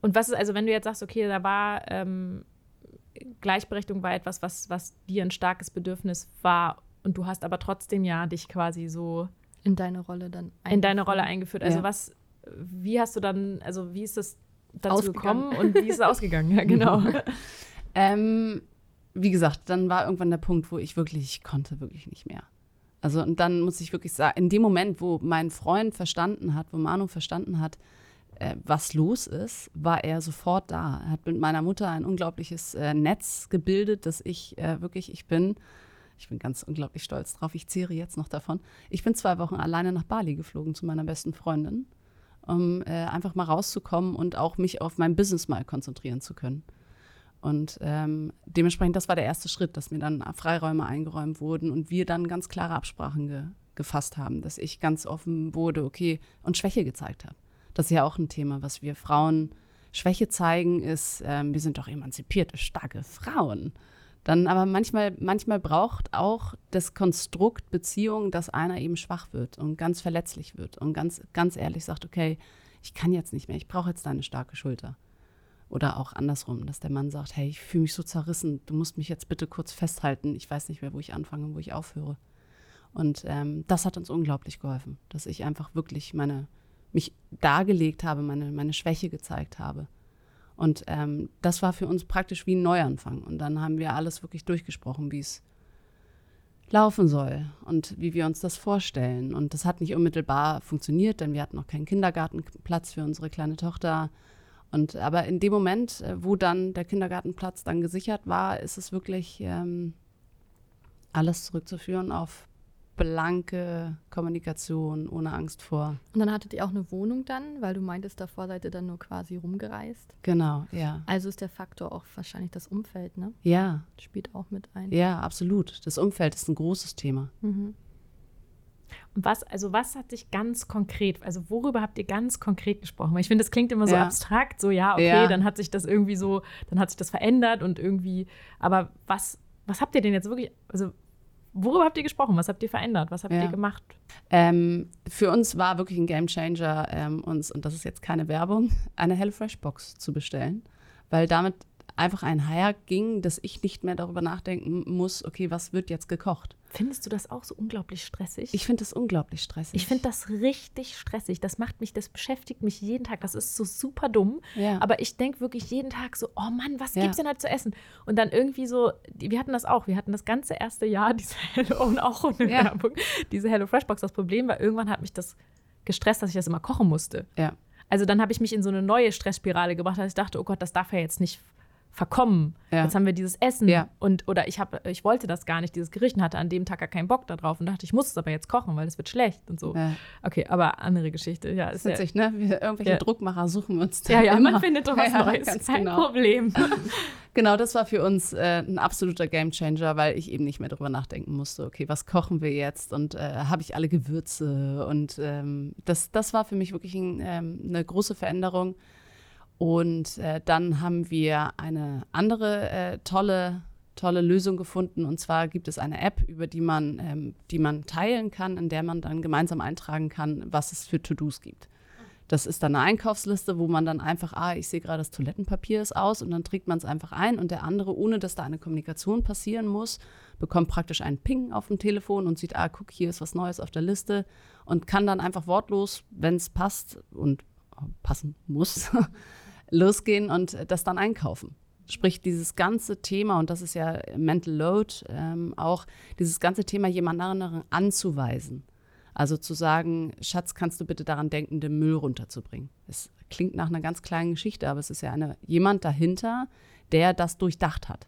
Und was ist, also wenn du jetzt sagst, okay, da war ähm, Gleichberechtigung war etwas, was, was dir ein starkes Bedürfnis war und du hast aber trotzdem ja dich quasi so In deine Rolle dann. in deine eingeführt. Rolle eingeführt. Also Ja. was, wie hast du dann, also wie ist das dazu gekommen und wie ist es (laughs) ausgegangen? Ja, genau. (laughs) Ähm, wie gesagt, dann war irgendwann der Punkt, wo ich wirklich, ich konnte wirklich nicht mehr. Also und dann muss ich wirklich sagen, in dem Moment, wo mein Freund verstanden hat, wo Manu verstanden hat, äh, was los ist, war er sofort da. Er hat mit meiner Mutter ein unglaubliches äh, Netz gebildet, dass ich äh, wirklich, ich bin, ich bin ganz unglaublich stolz drauf, ich zehre jetzt noch davon. Ich bin zwei Wochen alleine nach Bali geflogen zu meiner besten Freundin, um äh, einfach mal rauszukommen und auch mich auf mein Business mal konzentrieren zu können. Und ähm, dementsprechend, das war der erste Schritt, dass mir dann Freiräume eingeräumt wurden und wir dann ganz klare Absprachen ge gefasst haben, dass ich ganz offen wurde, okay, und Schwäche gezeigt habe. Das ist ja auch ein Thema, was wir Frauen Schwäche zeigen, ist, ähm, wir sind doch emanzipierte, starke Frauen. Dann aber manchmal, manchmal braucht auch das Konstrukt Beziehung, dass einer eben schwach wird und ganz verletzlich wird und ganz, ganz ehrlich sagt, okay, ich kann jetzt nicht mehr, ich brauche jetzt deine starke Schulter. Oder auch andersrum, dass der Mann sagt, hey, ich fühle mich so zerrissen, du musst mich jetzt bitte kurz festhalten, ich weiß nicht mehr, wo ich anfange und wo ich aufhöre. Und ähm, das hat uns unglaublich geholfen, dass ich einfach wirklich meine, mich dargelegt habe, meine, meine Schwäche gezeigt habe. Und ähm, das war für uns praktisch wie ein Neuanfang. Und dann haben wir alles wirklich durchgesprochen, wie es laufen soll und wie wir uns das vorstellen. Und das hat nicht unmittelbar funktioniert, denn wir hatten noch keinen Kindergartenplatz für unsere kleine Tochter. Und aber in dem Moment, äh, wo dann der Kindergartenplatz dann gesichert war, ist es wirklich ähm, alles zurückzuführen auf blanke Kommunikation, ohne Angst vor. Und dann hattet ihr auch eine Wohnung dann, weil du meintest, davor seid ihr dann nur quasi rumgereist. Genau, ja. Also ist der Faktor auch wahrscheinlich das Umfeld, ne? Ja, Spielt auch mit ein. ja, absolut. Das Umfeld ist ein großes Thema. Mhm. Und was, also was hat sich ganz konkret, also worüber habt ihr ganz konkret gesprochen? Weil ich finde, das klingt immer so Ja. abstrakt, so ja, okay, Ja. dann hat sich das irgendwie so, dann hat sich das verändert und irgendwie, aber was, was habt ihr denn jetzt wirklich, also worüber habt ihr gesprochen? Was habt ihr verändert? Was habt Ja. ihr gemacht? Ähm, für uns war wirklich ein Gamechanger, ähm, uns, und das ist jetzt keine Werbung, eine HelloFresh-Box zu bestellen, weil damit einfach ein Hire ging, dass ich nicht mehr darüber nachdenken muss, okay, was wird jetzt gekocht. Findest du das auch so unglaublich stressig? Ich finde das unglaublich stressig. Ich finde das richtig stressig. Das macht mich, das beschäftigt mich jeden Tag. Das ist so super dumm. Ja. Aber ich denke wirklich jeden Tag so, oh Mann, was Ja. gibt's denn heute zu essen? Und dann irgendwie so, wir hatten das auch. Wir hatten das ganze erste Jahr (laughs) diese Hello und auch ohne Ja. Werbung, diese Hello Fresh Box. Das Problem war, irgendwann hat mich das gestresst, dass ich das immer kochen musste. ja. Also dann habe ich mich in so eine neue Stressspirale gebracht, dass ich dachte, oh Gott, das darf ja jetzt nicht verkommen. Ja. Jetzt haben wir dieses Essen Ja. und oder ich habe ich wollte das gar nicht dieses Gericht und hatte an dem Tag gar keinen Bock darauf und dachte, ich muss es aber jetzt kochen, weil es wird schlecht und so. ja. Okay, aber andere Geschichte. Ja, ist witzig, ne? Wir, irgendwelche. Druckmacher suchen wir uns da ja, ja, immer. man findet doch was Neues. Ganz Kein genau. Problem. (laughs) Genau, das war für uns äh, ein absoluter Gamechanger, weil ich eben nicht mehr darüber nachdenken musste, okay, was kochen wir jetzt und äh, habe ich alle Gewürze und ähm, das, das war für mich wirklich ein, ähm, eine große Veränderung. Und äh, dann haben wir eine andere äh, tolle, tolle Lösung gefunden und zwar gibt es eine App, über die man, ähm, die man teilen kann, in der man dann gemeinsam eintragen kann, was es für To-Dos gibt. Das ist dann eine Einkaufsliste, wo man dann einfach, ah, ich sehe gerade, das Toilettenpapier ist aus und dann trägt man es einfach ein und der andere, ohne dass da eine Kommunikation passieren muss, bekommt praktisch einen Ping auf dem Telefon und sieht, ah, guck, hier ist was Neues auf der Liste und kann dann einfach wortlos, wenn es passt und passen muss, (laughs) losgehen und das dann einkaufen. Sprich, dieses ganze Thema, und das ist ja Mental Load, ähm, auch dieses ganze Thema jemand anderen anzuweisen. Also zu sagen, Schatz, kannst du bitte daran denken, den Müll runterzubringen. Es klingt nach einer ganz kleinen Geschichte, aber es ist ja eine, jemand dahinter, der das durchdacht hat.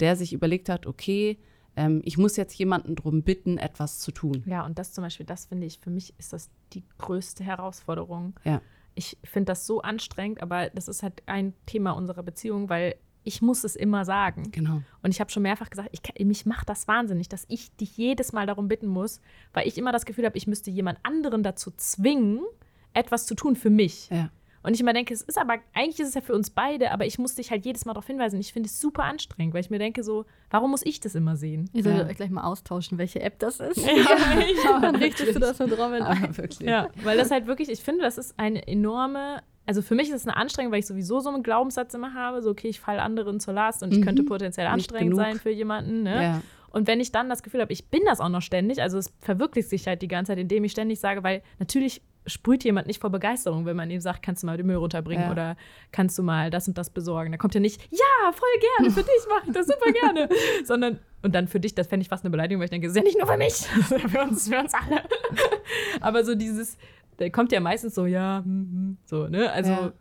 Der sich überlegt hat, okay, ähm, ich muss jetzt jemanden darum bitten, etwas zu tun. Ja, und das zum Beispiel, das finde ich, für mich ist das die größte Herausforderung. Ja. Ich finde das so anstrengend, aber das ist halt ein Thema unserer Beziehung, weil ich muss es immer sagen. Genau. Und ich habe schon mehrfach gesagt, ich, mich macht das wahnsinnig, dass ich dich jedes Mal darum bitten muss, weil ich immer das Gefühl habe, ich müsste jemand anderen dazu zwingen, etwas zu tun für mich. Ja. Und ich immer denke, es ist aber, eigentlich ist es ja für uns beide, aber ich muss dich halt jedes Mal darauf hinweisen. Ich finde es super anstrengend, weil ich mir denke, so, warum muss ich das immer sehen? Ich soll Ja. gleich mal austauschen, welche App das ist. Ja, (laughs) Dann richtest du das nur drauf. wenn- Aber wirklich. Ja, weil das halt wirklich, ich finde, das ist eine enorme, also für mich ist es eine Anstrengung, weil ich sowieso so einen Glaubenssatz immer habe, so okay, ich falle anderen zur Last und ich Mhm. könnte potenziell Nicht anstrengend sein für jemanden. Ne? Ja. Und wenn ich dann das Gefühl habe, ich bin das auch noch ständig, also es verwirklicht sich halt die ganze Zeit, indem ich ständig sage, weil natürlich sprüht jemand nicht vor Begeisterung, wenn man ihm sagt, kannst du mal den Müll runterbringen Ja. oder kannst du mal das und das besorgen. Da kommt ja nicht, ja, voll gerne, für dich mache ich das super gerne, (laughs) sondern und dann für dich, das fände ich fast eine Beleidigung, weil ich denke, das ist ja nicht nur für mich, (laughs) für uns, für uns alle. (laughs) Aber so dieses, da kommt ja meistens so, ja, hm, hm, so, ne? Also Ja.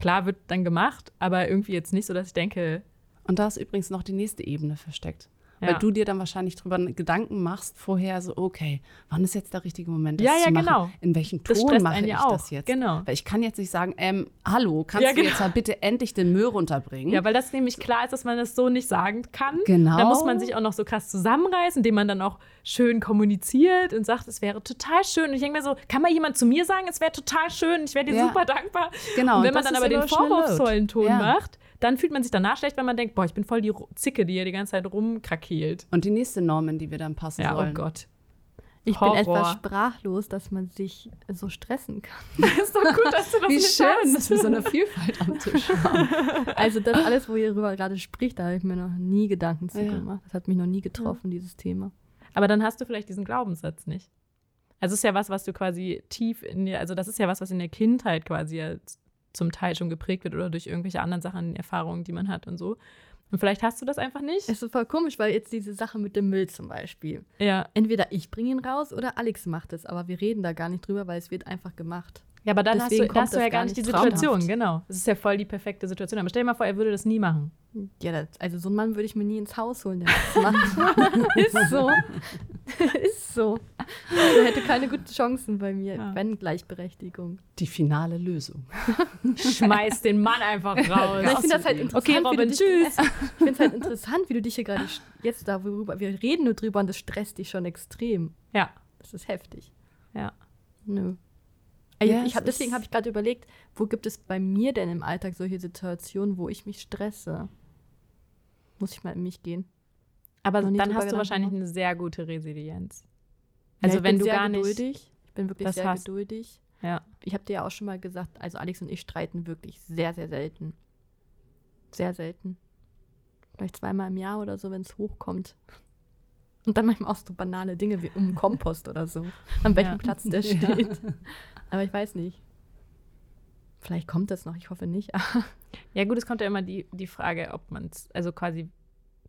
klar wird dann gemacht, aber irgendwie jetzt nicht so, dass ich denke, Und da ist übrigens noch die nächste Ebene versteckt. Ja. Weil du dir dann wahrscheinlich drüber Gedanken machst, vorher so, okay, wann ist jetzt der richtige Moment, das Ja, ja, zu machen? genau. In welchem Ton mache ich ja auch. das jetzt? Genau. Weil ich kann jetzt nicht sagen, ähm, hallo, kannst Ja, du genau. jetzt mal bitte endlich den Müll runterbringen? Ja, weil das nämlich klar ist, dass man das so nicht sagen kann. Genau. Da muss man sich auch noch so krass zusammenreißen, indem man dann auch schön kommuniziert und sagt, es wäre total schön. Und ich denke mir so, kann mal jemand zu mir sagen, es wäre total schön, ich wäre dir Ja. super dankbar. Genau, Und wenn und man dann aber den vorwurfsvollen Ton Ja. macht, dann fühlt man sich danach schlecht, wenn man denkt, boah, ich bin voll die Zicke, die hier die ganze Zeit rumkrakeelt. Und die nächste Norm, in die wir dann passen Ja, sollen. oh Gott. Ich Horror. bin etwas sprachlos, dass man sich so stressen kann. (laughs) ist doch gut, dass du das Wie nicht schön, hast. dass wir so eine Vielfalt am Tisch haben. (laughs) Also das alles, wo ihr darüber gerade spricht, da habe ich mir noch nie Gedanken zu Ja. gemacht. Das hat mich noch nie getroffen, dieses Thema. Aber dann hast du vielleicht diesen Glaubenssatz nicht. Also es ist ja was, was du quasi tief in dir, also das ist ja was, was in der Kindheit quasi ja zum Teil schon geprägt wird oder durch irgendwelche anderen Sachen, Erfahrungen, die man hat und so. Und vielleicht hast du das einfach nicht. Es ist voll komisch, weil jetzt diese Sache mit dem Müll zum Beispiel. Ja. Entweder ich bringe ihn raus oder Alex macht es, aber wir reden da gar nicht drüber, weil es wird einfach gemacht. Ja, aber dann hast Deswegen du, da kommt hast du ja gar nicht die Situation, traumhaft. genau. Das ist ja voll die perfekte Situation. Aber stell dir mal vor, er würde das nie machen. Ja, das, also so einen Mann würde ich mir nie ins Haus holen, der das macht. (laughs) ist so. (laughs) ist so. Der hätte keine guten Chancen bei mir, Ja. wenn Gleichberechtigung. Die finale Lösung. Schmeiß den Mann einfach raus. Na, ich finde das halt interessant. Okay, wie du Robin, dich, tschüss. (laughs) Ich finde es halt interessant, wie du dich hier gerade jetzt darüber, wir reden nur drüber und das stresst dich schon extrem. Ja. Das ist heftig. Ja. Nö. Also Ja, ich hab, deswegen habe ich gerade überlegt, wo gibt es bei mir denn im Alltag solche Situationen, wo ich mich stresse? Muss ich mal in mich gehen. Aber Noch dann hast du wahrscheinlich gemacht. eine sehr gute Resilienz. Ja, Also ich wenn du gar nicht. geduldig. Ich bin wirklich sehr hast- geduldig. Ja. Ich habe dir ja auch schon mal gesagt, also Alex und ich streiten wirklich sehr, sehr selten. Sehr selten. Vielleicht zweimal im Jahr oder so, wenn es hochkommt. Und dann manchmal auch so banale Dinge wie um Kompost oder so. An welchem Ja. Platz der (laughs) Ja. steht. Aber ich weiß nicht. Vielleicht kommt das noch, ich hoffe nicht. (laughs) Ja, gut, es kommt ja immer die, die Frage, ob man es, also quasi,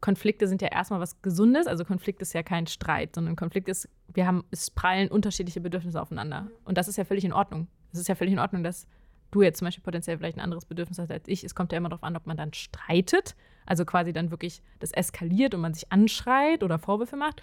Konflikte sind ja erstmal was Gesundes, also Konflikt ist ja kein Streit, sondern Konflikt ist, wir haben, es prallen unterschiedliche Bedürfnisse aufeinander. Und das ist ja völlig in Ordnung. Es ist ja völlig in Ordnung, dass du jetzt zum Beispiel potenziell vielleicht ein anderes Bedürfnis hast als ich. Es kommt ja immer darauf an, ob man dann streitet, also quasi dann wirklich das eskaliert und man sich anschreit oder Vorwürfe macht.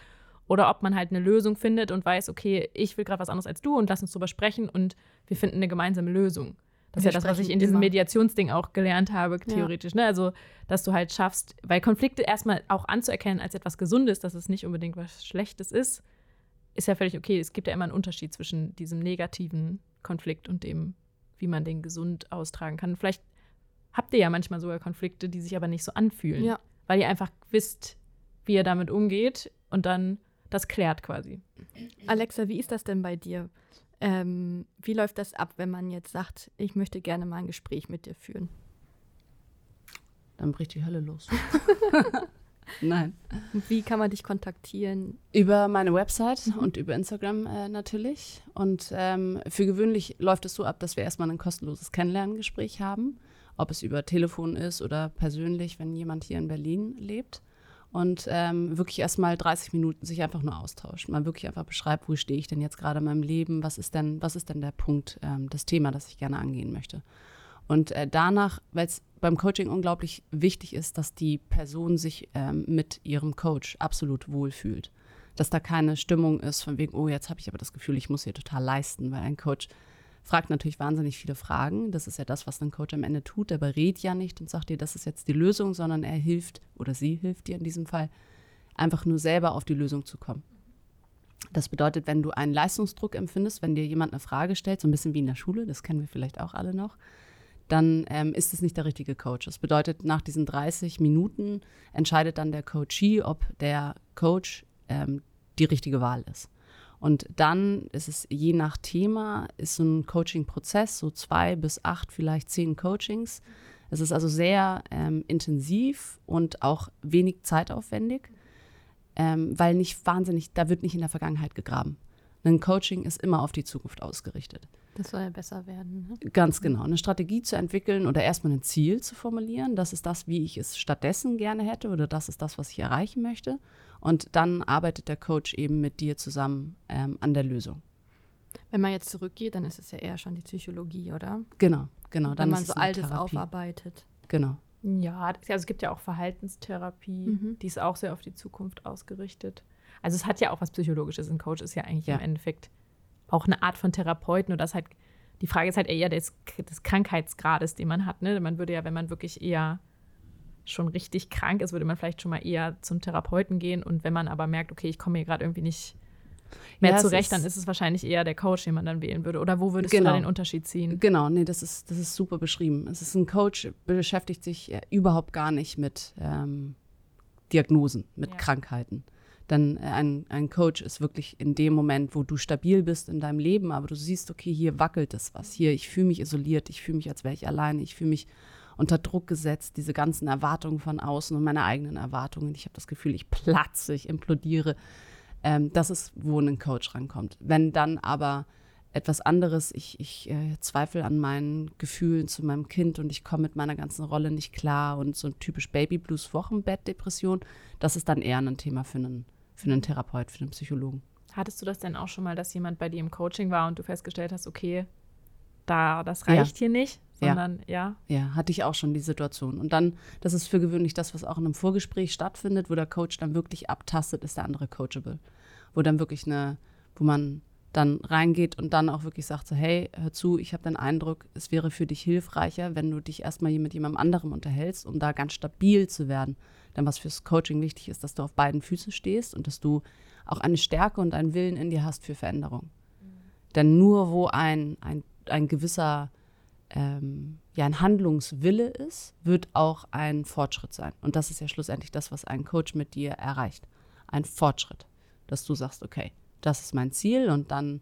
Oder ob man halt eine Lösung findet und weiß, okay, ich will gerade was anderes als du und lass uns drüber sprechen und wir finden eine gemeinsame Lösung. Das ist ja das, was ich in diesem immer. Mediationsding auch gelernt habe, theoretisch. Ne? Also, dass du halt schaffst, weil Konflikte erstmal auch anzuerkennen als etwas Gesundes, dass es nicht unbedingt was Schlechtes ist, ist ja völlig okay. Es gibt ja immer einen Unterschied zwischen diesem negativen Konflikt und dem, wie man den gesund austragen kann. Vielleicht habt ihr ja manchmal sogar Konflikte, die sich aber nicht so anfühlen, Ja. weil ihr einfach wisst, wie ihr damit umgeht und dann das klärt quasi. Alexa, wie ist das denn bei dir? Ähm, wie läuft das ab, wenn man jetzt sagt, ich möchte gerne mal ein Gespräch mit dir führen? Dann bricht die Hölle los. (laughs) (laughs) Nein. Wie kann man dich kontaktieren? Über meine Website Mhm. und über Instagram äh, natürlich. Und ähm, für gewöhnlich läuft es so ab, dass wir erstmal ein kostenloses Kennenlerngespräch haben. Ob es über Telefon ist oder persönlich, wenn jemand hier in Berlin lebt. Und ähm, wirklich erstmal 30 Minuten sich einfach nur austauschen. Man wirklich einfach beschreibt, wo stehe ich denn jetzt gerade in meinem Leben, was ist denn, was ist denn der Punkt, ähm, das Thema, das ich gerne angehen möchte. Und äh, danach, weil es beim Coaching unglaublich wichtig ist, dass die Person sich ähm, mit ihrem Coach absolut wohlfühlt. Dass da keine Stimmung ist von wegen, oh, jetzt habe ich aber das Gefühl, ich muss hier total leisten, weil ein Coach fragt natürlich wahnsinnig viele Fragen. Das ist ja das, was ein Coach am Ende tut. Er berät ja nicht und sagt dir, das ist jetzt die Lösung, sondern er hilft oder sie hilft dir in diesem Fall, einfach nur selber auf die Lösung zu kommen. Das bedeutet, wenn du einen Leistungsdruck empfindest, wenn dir jemand eine Frage stellt, so ein bisschen wie in der Schule, das kennen wir vielleicht auch alle noch, dann ähm, ist es nicht der richtige Coach. Das bedeutet, nach diesen 30 Minuten entscheidet dann der Coachee, ob der Coach ähm, die richtige Wahl ist. Und dann ist es je nach Thema, ist so ein Coaching-Prozess, so zwei bis acht, vielleicht zehn Coachings. Es ist also sehr ähm, intensiv und auch wenig zeitaufwendig, ähm, weil nicht wahnsinnig, da wird nicht in der Vergangenheit gegraben. Ein Coaching ist immer auf die Zukunft ausgerichtet. Das soll ja besser werden. Ne? Ganz genau. Eine Strategie zu entwickeln oder erstmal ein Ziel zu formulieren. Das ist das, wie ich es stattdessen gerne hätte oder das ist das, was ich erreichen möchte. Und dann arbeitet der Coach eben mit dir zusammen ähm, an der Lösung. Wenn man jetzt zurückgeht, dann ist es ja eher schon die Psychologie, oder? Genau, genau. Dann Wenn man so Altes Therapie. aufarbeitet. Genau. Ja, also es gibt ja auch Verhaltenstherapie, mhm. die ist auch sehr auf die Zukunft ausgerichtet. Also es hat ja auch was Psychologisches. Ein Coach ist ja eigentlich ja. im Endeffekt auch eine Art von Therapeuten und das halt, die Frage ist halt eher des, des Krankheitsgrades, den man hat. Ne? Man würde ja, wenn man wirklich eher schon richtig krank ist, würde man vielleicht schon mal eher zum Therapeuten gehen. Und wenn man aber merkt, okay, ich komme hier gerade irgendwie nicht mehr ja, zurecht, dann ist es wahrscheinlich eher der Coach, den man dann wählen würde. Oder wo würdest genau. du da den Unterschied ziehen? Genau, nee, das ist, das ist super beschrieben. Es ist ein Coach, beschäftigt sich überhaupt gar nicht mit ähm, Diagnosen, mit ja. Krankheiten. Denn äh, ein, ein Coach ist wirklich in dem Moment, wo du stabil bist in deinem Leben, aber du siehst, okay, hier wackelt es was. Hier, ich fühle mich isoliert, ich fühle mich, als wäre ich alleine, ich fühle mich unter Druck gesetzt, diese ganzen Erwartungen von außen und meine eigenen Erwartungen. Ich habe das Gefühl, ich platze, ich implodiere. Ähm, das ist, wo ein Coach rankommt. Wenn dann aber etwas anderes, ich, ich äh, zweifle an meinen Gefühlen zu meinem Kind und ich komme mit meiner ganzen Rolle nicht klar und so ein typisch Baby Blues Wochenbett-Depression, das ist dann eher ein Thema für einen, für einen Therapeut, für einen Psychologen. Hattest du das denn auch schon mal, dass jemand bei dir im Coaching war und du festgestellt hast, okay, da, das reicht ja. hier nicht, sondern ja. ja. Ja, hatte ich auch schon die Situation. Und dann, das ist für gewöhnlich das, was auch in einem Vorgespräch stattfindet, wo der Coach dann wirklich abtastet, ist der andere coachable. Wo dann wirklich eine, wo man dann reingeht und dann auch wirklich sagt so, hey, hör zu, ich habe den Eindruck, es wäre für dich hilfreicher, wenn du dich erstmal mit jemandem anderem unterhältst, um da ganz stabil zu werden. Denn was fürs Coaching wichtig ist, dass du auf beiden Füßen stehst und dass du auch eine Stärke und einen Willen in dir hast für Veränderung. Mhm. Denn nur wo ein, ein ein gewisser ähm, ja, ein Handlungswille ist, wird auch ein Fortschritt sein. Und das ist ja schlussendlich das, was ein Coach mit dir erreicht. Ein Fortschritt. Dass du sagst, okay, das ist mein Ziel und dann,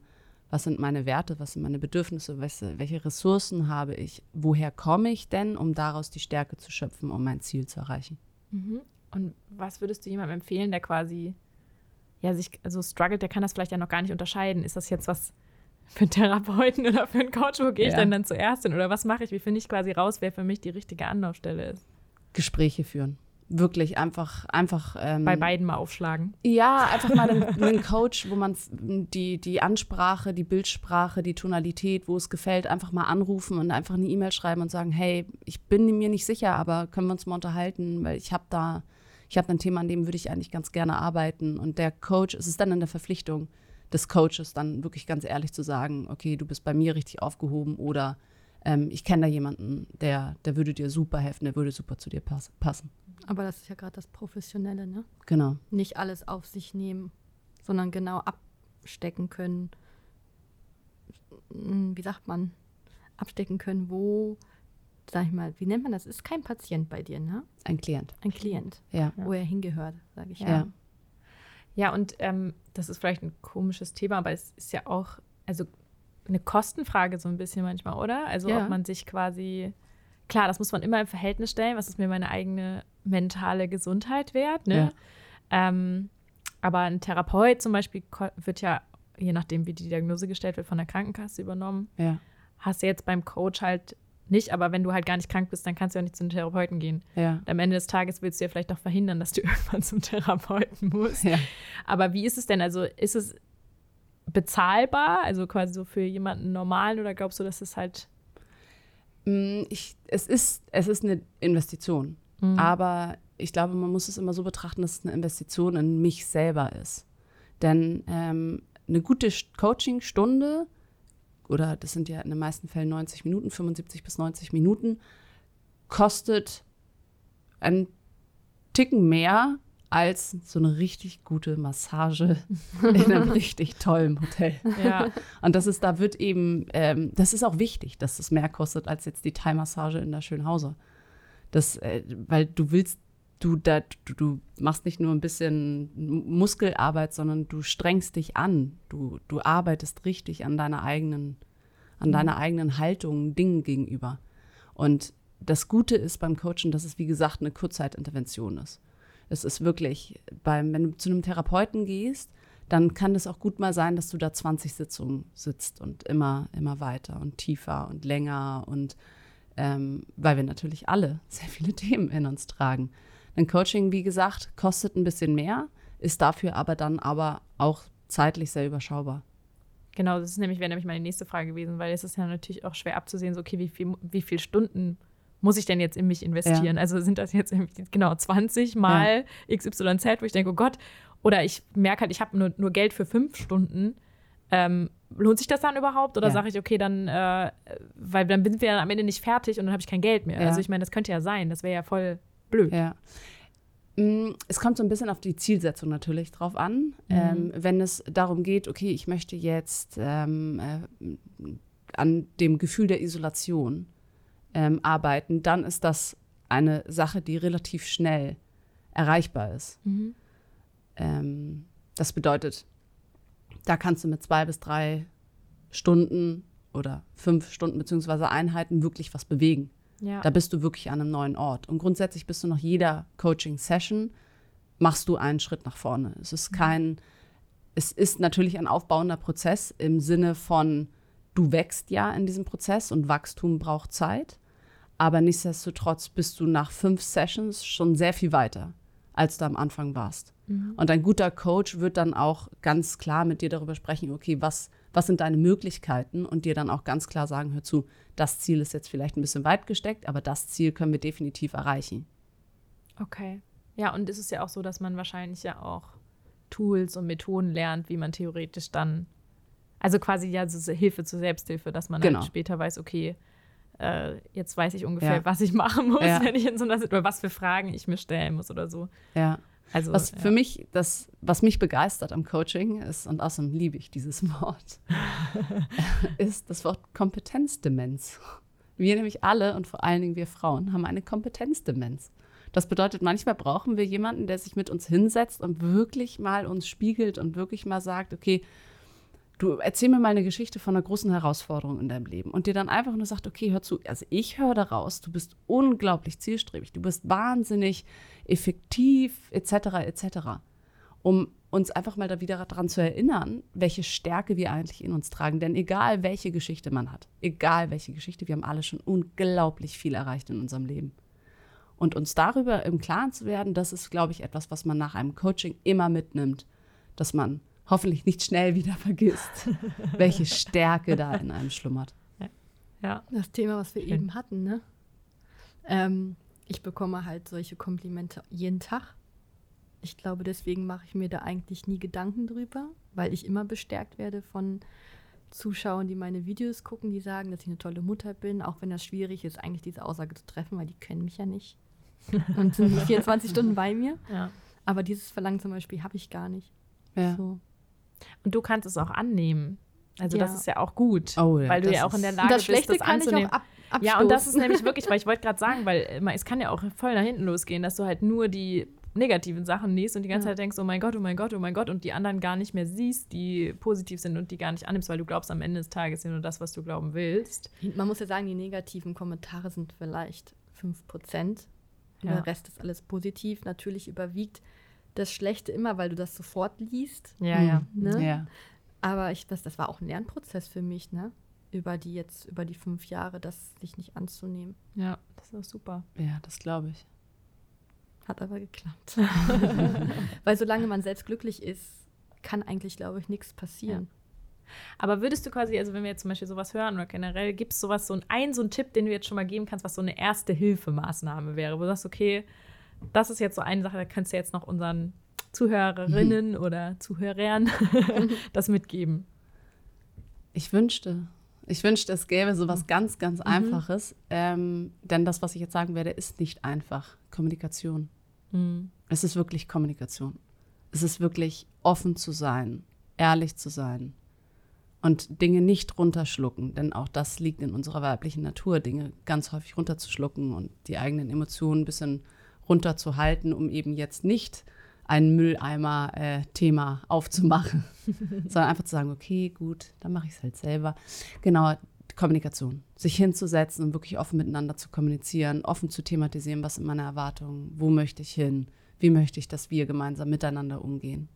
was sind meine Werte, was sind meine Bedürfnisse, welche, welche Ressourcen habe ich, woher komme ich denn, um daraus die Stärke zu schöpfen, um mein Ziel zu erreichen. Mhm. Und was würdest du jemandem empfehlen, der quasi ja sich also struggelt, der kann das vielleicht ja noch gar nicht unterscheiden. Ist das jetzt was für einen Therapeuten (laughs) oder für einen Coach, wo gehe ich ja. denn dann zuerst hin? Oder was mache ich? Wie finde ich quasi raus, wer für mich die richtige Anlaufstelle ist? Gespräche führen. Wirklich einfach, einfach. Ähm, Bei beiden mal aufschlagen. Ja, (laughs) einfach mal einen, einen Coach, wo man die, die Ansprache, die Bildsprache, die Tonalität, wo es gefällt, einfach mal anrufen und einfach eine E-Mail schreiben und sagen, hey, ich bin mir nicht sicher, aber können wir uns mal unterhalten, weil ich habe da, ich habe ein Thema, an dem würde ich eigentlich ganz gerne arbeiten. Und der Coach, es ist dann in der Verpflichtung, des Coaches dann wirklich ganz ehrlich zu sagen, okay, du bist bei mir richtig aufgehoben oder ähm, ich kenne da jemanden, der, der würde dir super helfen, der würde super zu dir pass passen. Aber das ist ja gerade das Professionelle, ne? Genau. Nicht alles auf sich nehmen, sondern genau abstecken können. Wie sagt man? Abstecken können, wo, sag ich mal, wie nennt man das? Ist kein Patient bei dir, ne? Ein Klient. Ein Klient. Ja. Wo er hingehört, sage ich ja. ja. Ja, und ähm, das ist vielleicht ein komisches Thema, aber es ist ja auch, also eine Kostenfrage so ein bisschen manchmal, oder? Also ja. ob man sich quasi, klar, das muss man immer im Verhältnis stellen, was ist mir meine eigene mentale Gesundheit wert, ne? Ja. Ähm, aber ein Therapeut zum Beispiel wird ja, je nachdem, wie die Diagnose gestellt wird, von der Krankenkasse übernommen. Ja. Hast du jetzt beim Coach halt nicht, aber wenn du halt gar nicht krank bist, dann kannst du ja nicht zum Therapeuten gehen. Ja. am Ende des Tages willst du ja vielleicht auch verhindern, dass du (laughs) irgendwann zum Therapeuten musst. Ja. Aber wie ist es denn? Also ist es bezahlbar, also quasi so für jemanden normalen oder glaubst du, dass es halt mm, ich, es, ist, es ist eine Investition. Mhm. Aber ich glaube, man muss es immer so betrachten, dass es eine Investition in mich selber ist. Denn ähm, eine gute Coachingstunde oder das sind ja in den meisten Fällen 90 Minuten, 75 bis 90 Minuten, kostet einen Ticken mehr als so eine richtig gute Massage (laughs) in einem richtig tollen Hotel. Ja. Und das ist, da wird eben, ähm, das ist auch wichtig, dass es mehr kostet als jetzt die Thai-Massage in der Schönhauser. Das, äh, weil du willst, du, da, du, du machst nicht nur ein bisschen Muskelarbeit, sondern du strengst dich an. Du, du arbeitest richtig an deiner eigenen, an deiner eigenen Haltung, Dingen gegenüber. Und das Gute ist beim Coachen, dass es, wie gesagt, eine Kurzzeitintervention ist. Es ist wirklich, beim, wenn du zu einem Therapeuten gehst, dann kann es auch gut mal sein, dass du da 20 Sitzungen sitzt und immer, immer weiter und tiefer und länger und ähm, weil wir natürlich alle sehr viele (laughs) Themen in uns tragen. Ein Coaching, wie gesagt, kostet ein bisschen mehr, ist dafür aber dann aber auch zeitlich sehr überschaubar. Genau, das ist nämlich, wäre nämlich meine nächste Frage gewesen, weil es ist ja natürlich auch schwer abzusehen, so, okay, wie viel, wie viel Stunden muss ich denn jetzt in mich investieren? Ja. Also sind das jetzt genau 20 mal XYZ, wo ich denke, oh Gott, oder ich merke halt, ich habe nur, nur Geld für fünf Stunden. Ähm, lohnt sich das dann überhaupt? Oder Ja. sage ich, okay, dann, äh, weil dann sind wir dann am Ende nicht fertig und dann habe ich kein Geld mehr. Ja. Also ich meine, das könnte ja sein, das wäre ja voll blöd. Ja. Mm, Es kommt so ein bisschen auf die Zielsetzung natürlich drauf an. Ähm, wenn es darum geht, okay, ich möchte jetzt ähm, äh, an dem Gefühl der Isolation ähm, arbeiten, dann ist das eine Sache, die relativ schnell erreichbar ist. Mhm. Ähm, das bedeutet, da kannst du mit zwei bis drei Stunden oder fünf Stunden beziehungsweise Einheiten wirklich was bewegen. Ja. Da bist du wirklich an einem neuen Ort. Und grundsätzlich bist du nach jeder Coaching-Session, machst du einen Schritt nach vorne. Es ist kein, es ist natürlich ein aufbauender Prozess im Sinne von, du wächst ja in diesem Prozess und Wachstum braucht Zeit. Aber nichtsdestotrotz bist du nach fünf Sessions schon sehr viel weiter, als du am Anfang warst. Und ein guter Coach wird dann auch ganz klar mit dir darüber sprechen, okay, was, was sind deine Möglichkeiten und dir dann auch ganz klar sagen, hör zu, das Ziel ist jetzt vielleicht ein bisschen weit gesteckt, aber das Ziel können wir definitiv erreichen. Okay. Ja, und es ist ja auch so, dass man wahrscheinlich ja auch Tools und Methoden lernt, wie man theoretisch dann, also quasi ja so Hilfe zur Selbsthilfe, dass man Genau. dann später weiß, okay, äh, jetzt weiß ich ungefähr, Ja. was ich machen muss, Ja. wenn ich in so einer Situation, oder was für Fragen ich mir stellen muss oder so. Ja. Also, Was für mich, das, was mich begeistert am Coaching ist, und außerdem liebe ich dieses Wort, (laughs) ist das Wort Kompetenzdemenz. Wir nämlich alle und vor allen Dingen wir Frauen haben eine Kompetenzdemenz. Das bedeutet, manchmal brauchen wir jemanden, der sich mit uns hinsetzt und wirklich mal uns spiegelt und wirklich mal sagt, okay, du erzähl mir mal eine Geschichte von einer großen Herausforderung in deinem Leben und dir dann einfach nur sagt, okay, hör zu, also ich höre daraus, du bist unglaublich zielstrebig, du bist wahnsinnig effektiv, etc., etc., um uns einfach mal da wieder daran zu erinnern, welche Stärke wir eigentlich in uns tragen. Denn egal, welche Geschichte man hat, egal welche Geschichte, wir haben alle schon unglaublich viel erreicht in unserem Leben. Und uns darüber im Klaren zu werden, das ist, glaube ich, etwas, was man nach einem Coaching immer mitnimmt, dass man hoffentlich nicht schnell wieder (laughs) vergisst, welche Stärke da in einem schlummert. ja. Das Thema, was wir Schön. eben hatten, ne? Ähm, ich bekomme halt solche Komplimente jeden Tag. Ich glaube, deswegen mache ich mir da eigentlich nie Gedanken drüber, weil ich immer bestärkt werde von Zuschauern, die meine Videos gucken, die sagen, dass ich eine tolle Mutter bin, auch wenn das schwierig ist, eigentlich diese Aussage zu treffen, weil die kennen mich ja nicht (laughs) und sind nicht 24 Stunden bei mir. ja. Aber dieses Verlangen zum Beispiel habe ich gar nicht. Ja. So. Und du kannst es auch annehmen. Also das Ja. ist ja auch gut, Oh ja, weil du das ja auch in der Lage das Schlechte bist, das kann ich anzunehmen. auch ab, abstoßen. Ja, und das ist nämlich wirklich, weil ich wollte gerade sagen, weil äh, es kann ja auch voll nach hinten losgehen, dass du halt nur die negativen Sachen liest und die ganze Ja. Zeit denkst, oh mein Gott, oh mein Gott, oh mein Gott, und die anderen gar nicht mehr siehst, die positiv sind und die gar nicht annimmst, weil du glaubst, am Ende des Tages ja nur das, was du glauben willst. Man muss ja sagen, die negativen Kommentare sind vielleicht 5%. Und Ja. Der Rest ist alles positiv. Natürlich überwiegt das Schlechte immer, weil du das sofort liest. Ja, Hm. ja. Ne? Ja. Aber ich, das, das war auch ein Lernprozess für mich, ne? Über die jetzt, über die fünf Jahre, das sich nicht anzunehmen. Ja, das ist auch super. ja, das glaube ich. Hat aber geklappt. (laughs) (laughs) weil solange man selbst glücklich ist, kann eigentlich, glaube ich, nichts passieren. Aber würdest du quasi, also wenn wir jetzt zum Beispiel sowas hören oder generell, gibt es sowas, so ein, ein, so ein Tipp, den du jetzt schon mal geben kannst, was so eine erste Hilfemaßnahme wäre, wo du sagst, okay, das ist jetzt so eine Sache, da kannst du jetzt noch unseren Zuhörerinnen oder Zuhörern (laughs) das mitgeben. Ich wünschte, ich wünschte, es gäbe so was ganz, ganz Einfaches. Ähm, denn das, was ich jetzt sagen werde, ist nicht einfach. Kommunikation. Mhm. Es ist wirklich Kommunikation. Es ist wirklich offen zu sein, ehrlich zu sein und Dinge nicht runterschlucken, denn auch das liegt in unserer weiblichen Natur, Dinge ganz häufig runterzuschlucken und die eigenen Emotionen ein bisschen runterzuhalten, um eben jetzt nicht ein Mülleimer-Thema aufzumachen, (laughs) sondern einfach zu sagen, okay, gut, dann mache ich es halt selber. Genau, Kommunikation. Sich hinzusetzen und wirklich offen miteinander zu kommunizieren, offen zu thematisieren, was sind meine Erwartungen, wo möchte ich hin, wie möchte ich, dass wir gemeinsam miteinander umgehen.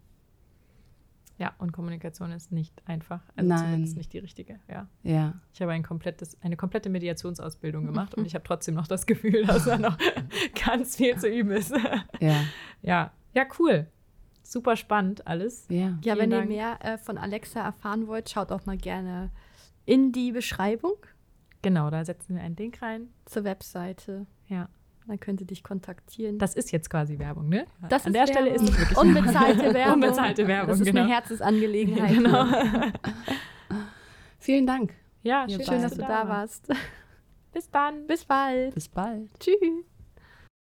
Ja, und Kommunikation ist nicht einfach. Also Nein. zumindest nicht die richtige, ja. Ja. Ich habe ein komplettes, eine komplette Mediationsausbildung gemacht und ich habe trotzdem noch das Gefühl, dass da noch (laughs) ganz viel zu üben ist. (laughs) Ja. ja, ja, cool. Super spannend alles. Ja. Ja, wenn Dank. ihr mehr äh, von Alexa erfahren wollt, schaut auch mal gerne in die Beschreibung Genau, da setzen wir einen Link rein. zur Webseite. Ja. Dann könnt ihr dich kontaktieren. Das ist jetzt quasi Werbung, ne? Das An ist der Stelle ist Werbung. es wirklich Unbezahlte (laughs) Werbung. Unbezahlte Werbung, Das ist genau. eine Herzensangelegenheit. Genau. (laughs) Vielen Dank. Ja, schön, Schön, dass dass du da warst. Bis dann. Bis bald. Bis bald. Tschüss.